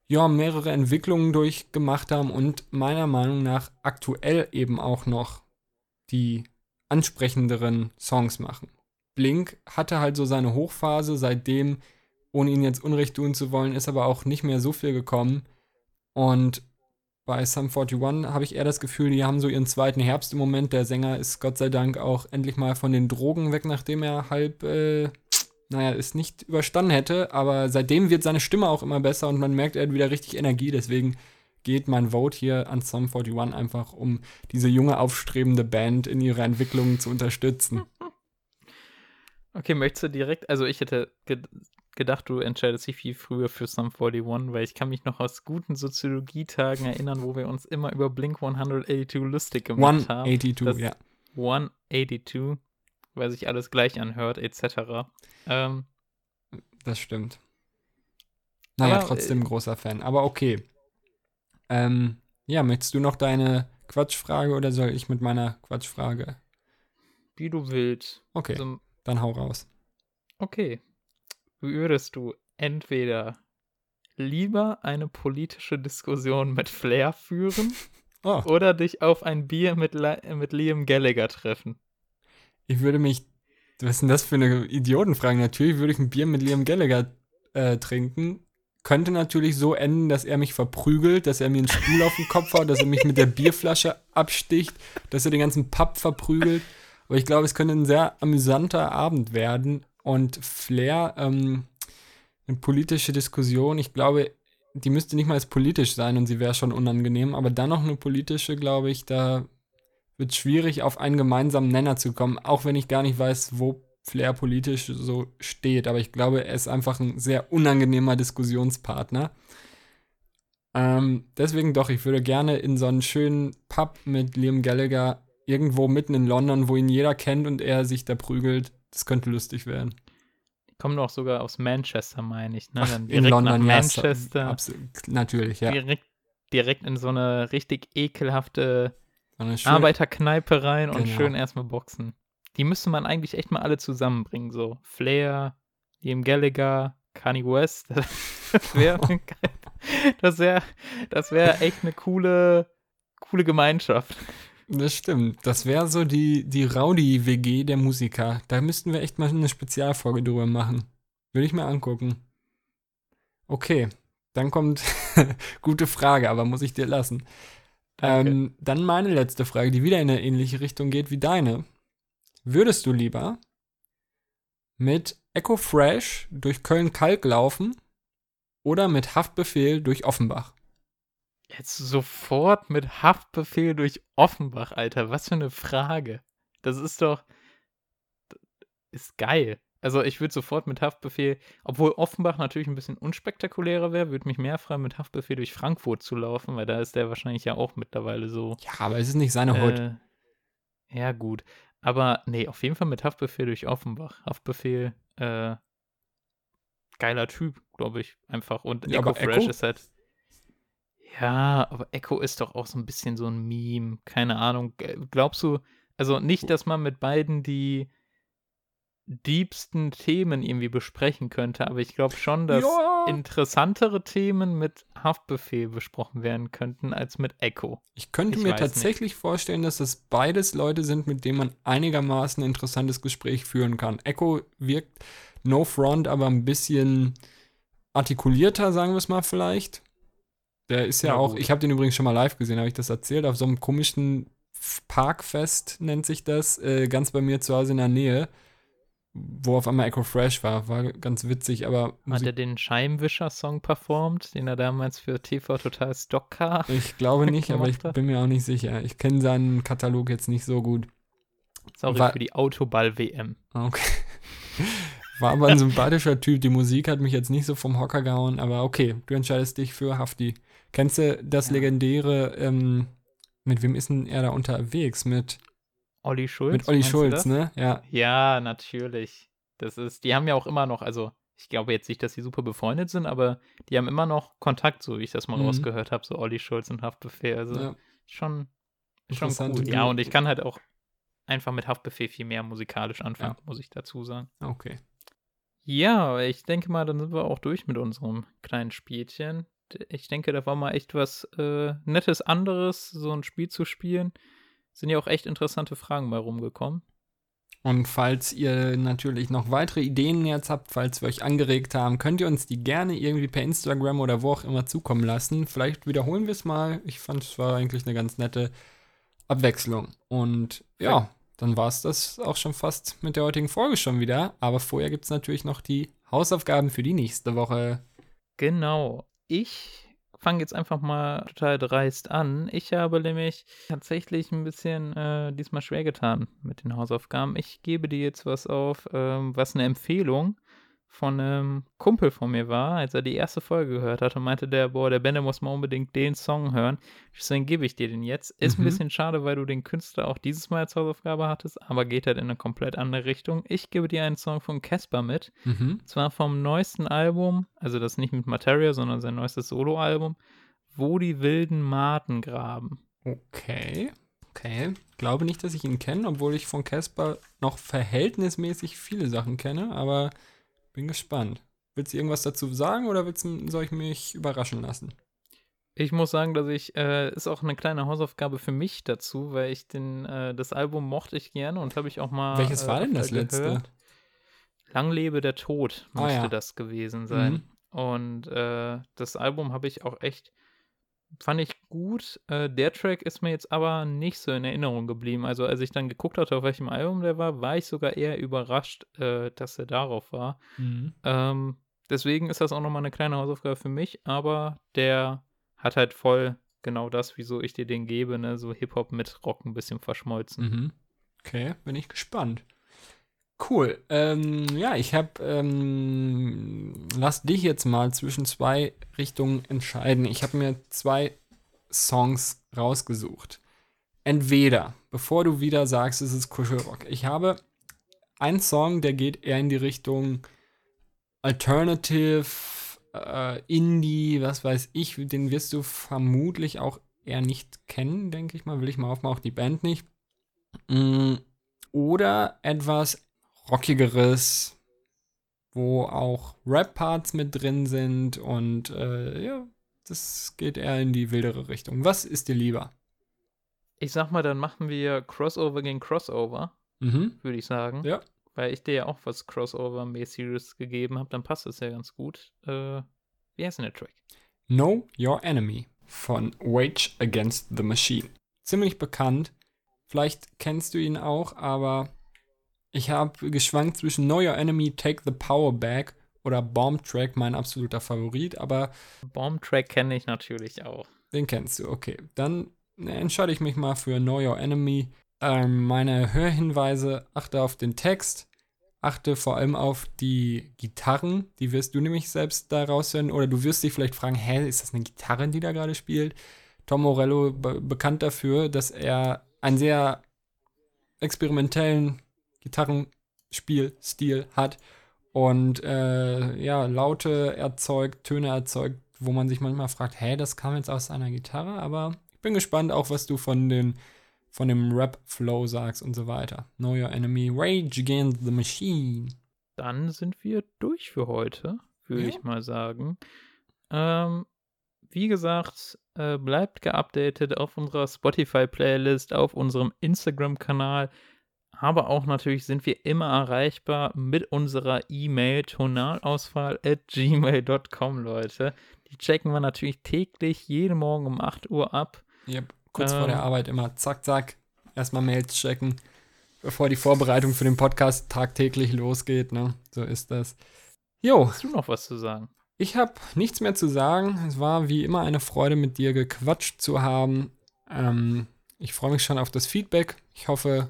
ja, mehrere Entwicklungen durchgemacht haben und meiner Meinung nach aktuell eben auch noch die ansprechenderen Songs machen. Blink hatte halt so seine Hochphase, seitdem, ohne ihn jetzt Unrecht tun zu wollen, ist aber auch nicht mehr so viel gekommen. Und bei Sum 41 habe ich eher das Gefühl, die haben so ihren zweiten Herbst im Moment. Der Sänger ist Gott sei Dank auch endlich mal von den Drogen weg, nachdem er halb, äh, naja, es nicht überstanden hätte. Aber seitdem wird seine Stimme auch immer besser und man merkt, er hat wieder richtig Energie. Deswegen geht mein Vote hier an Sum 41 einfach, um diese junge, aufstrebende Band in ihrer Entwicklung zu unterstützen. Okay, möchtest du direkt, also ich hätte ge gedacht, du entscheidest dich viel früher für Sum 41, weil ich kann mich noch aus guten Soziologietagen erinnern, wo wir uns immer über Blink 182 lustig gemacht haben. 182, Das- ja. 182, weil sich alles gleich anhört, etc. Ähm, Das stimmt. Naja, Aber, trotzdem äh, großer Fan. Aber okay. Ähm, ja, möchtest du noch deine Quatschfrage oder soll ich mit meiner Quatschfrage? wie du willst. Okay, Also, dann hau raus. okay. Würdest du entweder lieber eine politische Diskussion mit Flair führen Oh, oder dich auf ein Bier mit, mit Liam Gallagher treffen? ich würde mich. Was ist denn das für eine Idiotenfrage? Natürlich würde ich ein Bier mit Liam Gallagher äh, trinken. Könnte natürlich so enden, dass er mich verprügelt, dass er mir einen Stuhl auf den Kopf haut, dass er mich mit der Bierflasche absticht, dass er den ganzen Pub verprügelt. Aber ich glaube, es könnte ein sehr amüsanter Abend werden. Und Flair, ähm, eine politische Diskussion, ich glaube, die müsste nicht mal politisch sein und sie wäre schon unangenehm. Aber dann noch eine politische, glaube ich, da wird schwierig, auf einen gemeinsamen Nenner zu kommen, auch wenn ich gar nicht weiß, wo Flair politisch so steht. Aber ich glaube, er ist einfach ein sehr unangenehmer Diskussionspartner. Ähm, deswegen doch, ich würde gerne in so einen schönen Pub mit Liam Gallagher irgendwo mitten in London, wo ihn jeder kennt und er sich da prügelt. Das könnte lustig werden. Die kommen doch sogar aus Manchester, meine ich. Ne? Dann in London, nach ja. Manchester. Absolut, natürlich, ja. direkt, direkt in so eine richtig ekelhafte Arbeiterkneipe rein und Genau. schön erstmal boxen. Die müsste man eigentlich echt mal alle zusammenbringen. So Flair, Liam Gallagher, Kanye West. Das wäre das wär, das wär echt eine coole, coole Gemeinschaft. Das stimmt. Das wäre so die, die Rowdy-WG der Musiker. Da müssten wir echt mal eine Spezialfolge drüber machen. Würde ich mir angucken. Okay, dann kommt gute Frage, aber muss ich dir lassen. Ähm, dann meine letzte Frage, die wieder in eine ähnliche Richtung geht wie deine. Würdest du lieber mit Echo Fresh durch Köln-Kalk laufen oder mit Haftbefehl durch Offenbach? Jetzt sofort mit Haftbefehl durch Offenbach, Alter. Was für eine Frage. Das ist doch. Ist geil. Also, ich würde sofort mit Haftbefehl, obwohl Offenbach natürlich ein bisschen unspektakulärer wäre, würde mich mehr freuen, mit Haftbefehl durch Frankfurt zu laufen, weil da ist der wahrscheinlich ja auch mittlerweile so. Ja, aber es ist nicht seine Hut. Äh, ja, gut. Aber nee, auf jeden Fall mit Haftbefehl durch Offenbach. Haftbefehl, äh, geiler Typ. glaube ich, einfach. Und Ja, Echo aber Fresh Echo? ist halt. Ja, aber Echo ist doch auch so ein bisschen so ein Meme. Keine Ahnung. G- Glaubst du, also nicht, dass man mit beiden die diebsten Themen irgendwie besprechen könnte, aber ich glaube schon, dass Ja. interessantere Themen mit Haftbefehl besprochen werden könnten als mit Echo. Ich könnte Ich mir tatsächlich vorstellen, dass das beides Leute sind, mit denen man einigermaßen ein interessantes Gespräch führen kann. Echo wirkt no front, aber ein bisschen artikulierter, sagen wir es mal vielleicht. Der ist ja, Ja, auch, gut. ich habe den übrigens schon mal live gesehen, habe ich das erzählt, auf so einem komischen Parkfest nennt sich das, äh, ganz bei mir zu Hause in der Nähe, wo auf einmal Echo Fresh war. War ganz witzig, aber Hat Musik- er den Scheibenwischer-Song performt, den er damals für TV Total Stockcar? ich glaube nicht, aber ich hat? bin mir auch nicht sicher. Ich kenne seinen Katalog jetzt nicht so gut. Sorry War- für die Autoball-WM. Okay. War aber ein sympathischer Typ. Die Musik hat mich jetzt nicht so vom Hocker gehauen, aber okay, du entscheidest dich für Hafti. Kennst du das Ja. legendäre, ähm, mit wem ist denn er da unterwegs? Mit, Olli Schulz? mit Olli Schulz, ne? Ja. Ja, natürlich. Das ist, die haben ja auch immer noch, also ich glaube jetzt nicht, dass sie super befreundet sind, aber die haben immer noch Kontakt, so wie ich das mal Mhm. rausgehört habe, so Olli Schulz und Haftbefehl. Also ja. schon, schon cool. Ja, Duo. und ich kann halt auch einfach mit Haftbefehl viel mehr musikalisch anfangen, Ja. muss ich dazu sagen. Okay. Ja, ich denke mal, dann sind wir auch durch mit unserem kleinen Spielchen. Ich denke, da war mal echt was äh, Nettes anderes, so ein Spiel zu spielen. Sind ja auch echt interessante Fragen bei rumgekommen. Und falls ihr natürlich noch weitere Ideen jetzt habt, falls wir euch angeregt haben, könnt ihr uns die gerne irgendwie per Instagram oder wo auch immer zukommen lassen. Vielleicht wiederholen wir es mal. Ich fand es war eigentlich eine ganz nette Abwechslung. Und ja, dann war es das auch schon fast mit der heutigen Folge schon wieder. Aber vorher gibt es natürlich noch die Hausaufgaben für die nächste Woche. Genau. Ich fange jetzt einfach mal total dreist an. Ich habe nämlich tatsächlich ein bisschen äh, diesmal schwer getan mit den Hausaufgaben. Ich gebe dir jetzt was auf, ähm, was eine Empfehlung von einem Kumpel von mir war, als er die erste Folge gehört hat und meinte der, boah, der Benne muss mal unbedingt den Song hören. Deswegen gebe ich dir den jetzt. Ist ein Mhm. bisschen schade, weil du den Künstler auch dieses Mal als Hausaufgabe hattest, aber geht halt in eine komplett andere Richtung. Ich gebe dir einen Song von Casper mit. Mhm. Zwar vom neuesten Album, also das nicht mit Materia, sondern sein neuestes Soloalbum, wo die wilden Maten graben. Okay. Okay. Glaube nicht, dass ich ihn kenne, obwohl ich von Casper noch verhältnismäßig viele Sachen kenne, aber bin gespannt. Willst du irgendwas dazu sagen oder willst, soll ich mich überraschen lassen? Ich muss sagen, dass ich, äh, ist auch eine kleine Hausaufgabe für mich dazu, weil ich den, äh, das Album mochte ich gerne und habe ich auch mal. Welches äh, war denn das öfter letzte? gehört. Lang lebe der Tod Ah, müsste ja. das gewesen sein. Mhm. Und äh, das Album habe ich auch echt, fand ich gut. Äh, der Track ist mir jetzt aber nicht so in Erinnerung geblieben. Also als ich dann geguckt hatte, auf welchem Album der war, war ich sogar eher überrascht, äh, dass er darauf war. Mhm. Ähm, deswegen ist das auch nochmal eine kleine Hausaufgabe für mich, aber der hat halt voll genau das, wieso ich dir den gebe, ne? So Hip-Hop mit Rock ein bisschen verschmolzen. Mhm. Okay, bin ich gespannt. Cool. Ähm, ja, ich habe, ähm, lass dich jetzt mal zwischen zwei Richtungen entscheiden. Ich habe mir zwei Songs rausgesucht. Entweder, bevor du wieder sagst, es ist Kuschelrock, ich habe einen Song, der geht eher in die Richtung Alternative, äh, Indie, was weiß ich, den wirst du vermutlich auch eher nicht kennen, denke ich mal. Will ich mal aufmachen, auch die Band nicht. Mm, Oder etwas rockigeres, wo auch Rap-Parts mit drin sind und äh, ja, das geht eher in die wildere Richtung. Was ist dir lieber? Ich sag mal, dann machen wir Crossover gegen Crossover, Mhm. würde ich sagen. Ja. Weil ich dir ja auch was Crossover-mäßiges gegeben habe, dann passt es ja ganz gut. Äh, wie heißt denn der Track? Know Your Enemy von Wage Against the Machine. Ziemlich bekannt. Vielleicht kennst du ihn auch, aber ich habe geschwankt zwischen Know Your Enemy, Take the Power Back oder Bomb Track, mein absoluter Favorit, aber Bomb-Track kenne ich natürlich auch. den kennst du. Okay, dann entscheide ich mich mal für Know Your Enemy. Ähm, meine Hörhinweise, achte auf den Text, achte vor allem auf die Gitarren, die wirst du nämlich selbst da raushören, oder du wirst dich vielleicht fragen, hä, ist das eine Gitarre, die da gerade spielt? Tom Morello be bekannt dafür, dass er einen sehr experimentellen Gitarrenspielstil hat und äh, ja, Laute erzeugt, Töne erzeugt, wo man sich manchmal fragt, hä, das kam jetzt aus einer Gitarre, aber ich bin gespannt auch, was du von den von dem Rap-Flow sagst und so weiter. Know Your Enemy, Rage Against the Machine. Dann sind wir durch für heute, würde Ja. ich mal sagen. Ähm, wie gesagt, äh, bleibt geupdatet auf unserer Spotify-Playlist, auf unserem Instagram-Kanal. Aber auch natürlich sind wir immer erreichbar mit unserer E-Mail tonalausfall at gmail.com, Leute. Die checken wir natürlich täglich, jeden Morgen um 8 Uhr ab. Yep. Kurz vor der Ähm. Arbeit immer zack, zack, erstmal Mails checken, bevor die Vorbereitung für den Podcast tagtäglich losgeht, ne? So ist das. Jo, Hast du noch was zu sagen? Ich habe nichts mehr zu sagen. Es war wie immer eine Freude, mit dir gequatscht zu haben. Ähm, ich freue mich schon auf das Feedback. Ich hoffe,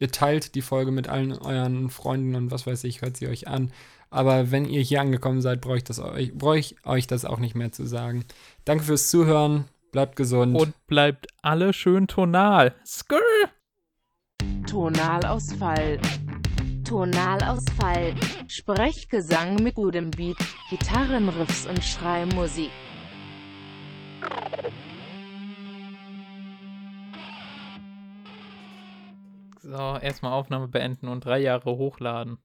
ihr teilt die Folge mit allen euren Freunden und was weiß ich, hört sie euch an. Aber wenn ihr hier angekommen seid, brauche ich, das euch, brauche ich euch das auch nicht mehr zu sagen. Danke fürs Zuhören. Bleibt gesund. Und bleibt alle schön tonal. Skrrr! Tonalausfall. Tonalausfall. Sprechgesang mit gutem Beat, Gitarrenriffs und Schreimusik. So, erstmal Aufnahme beenden und drei Jahre hochladen.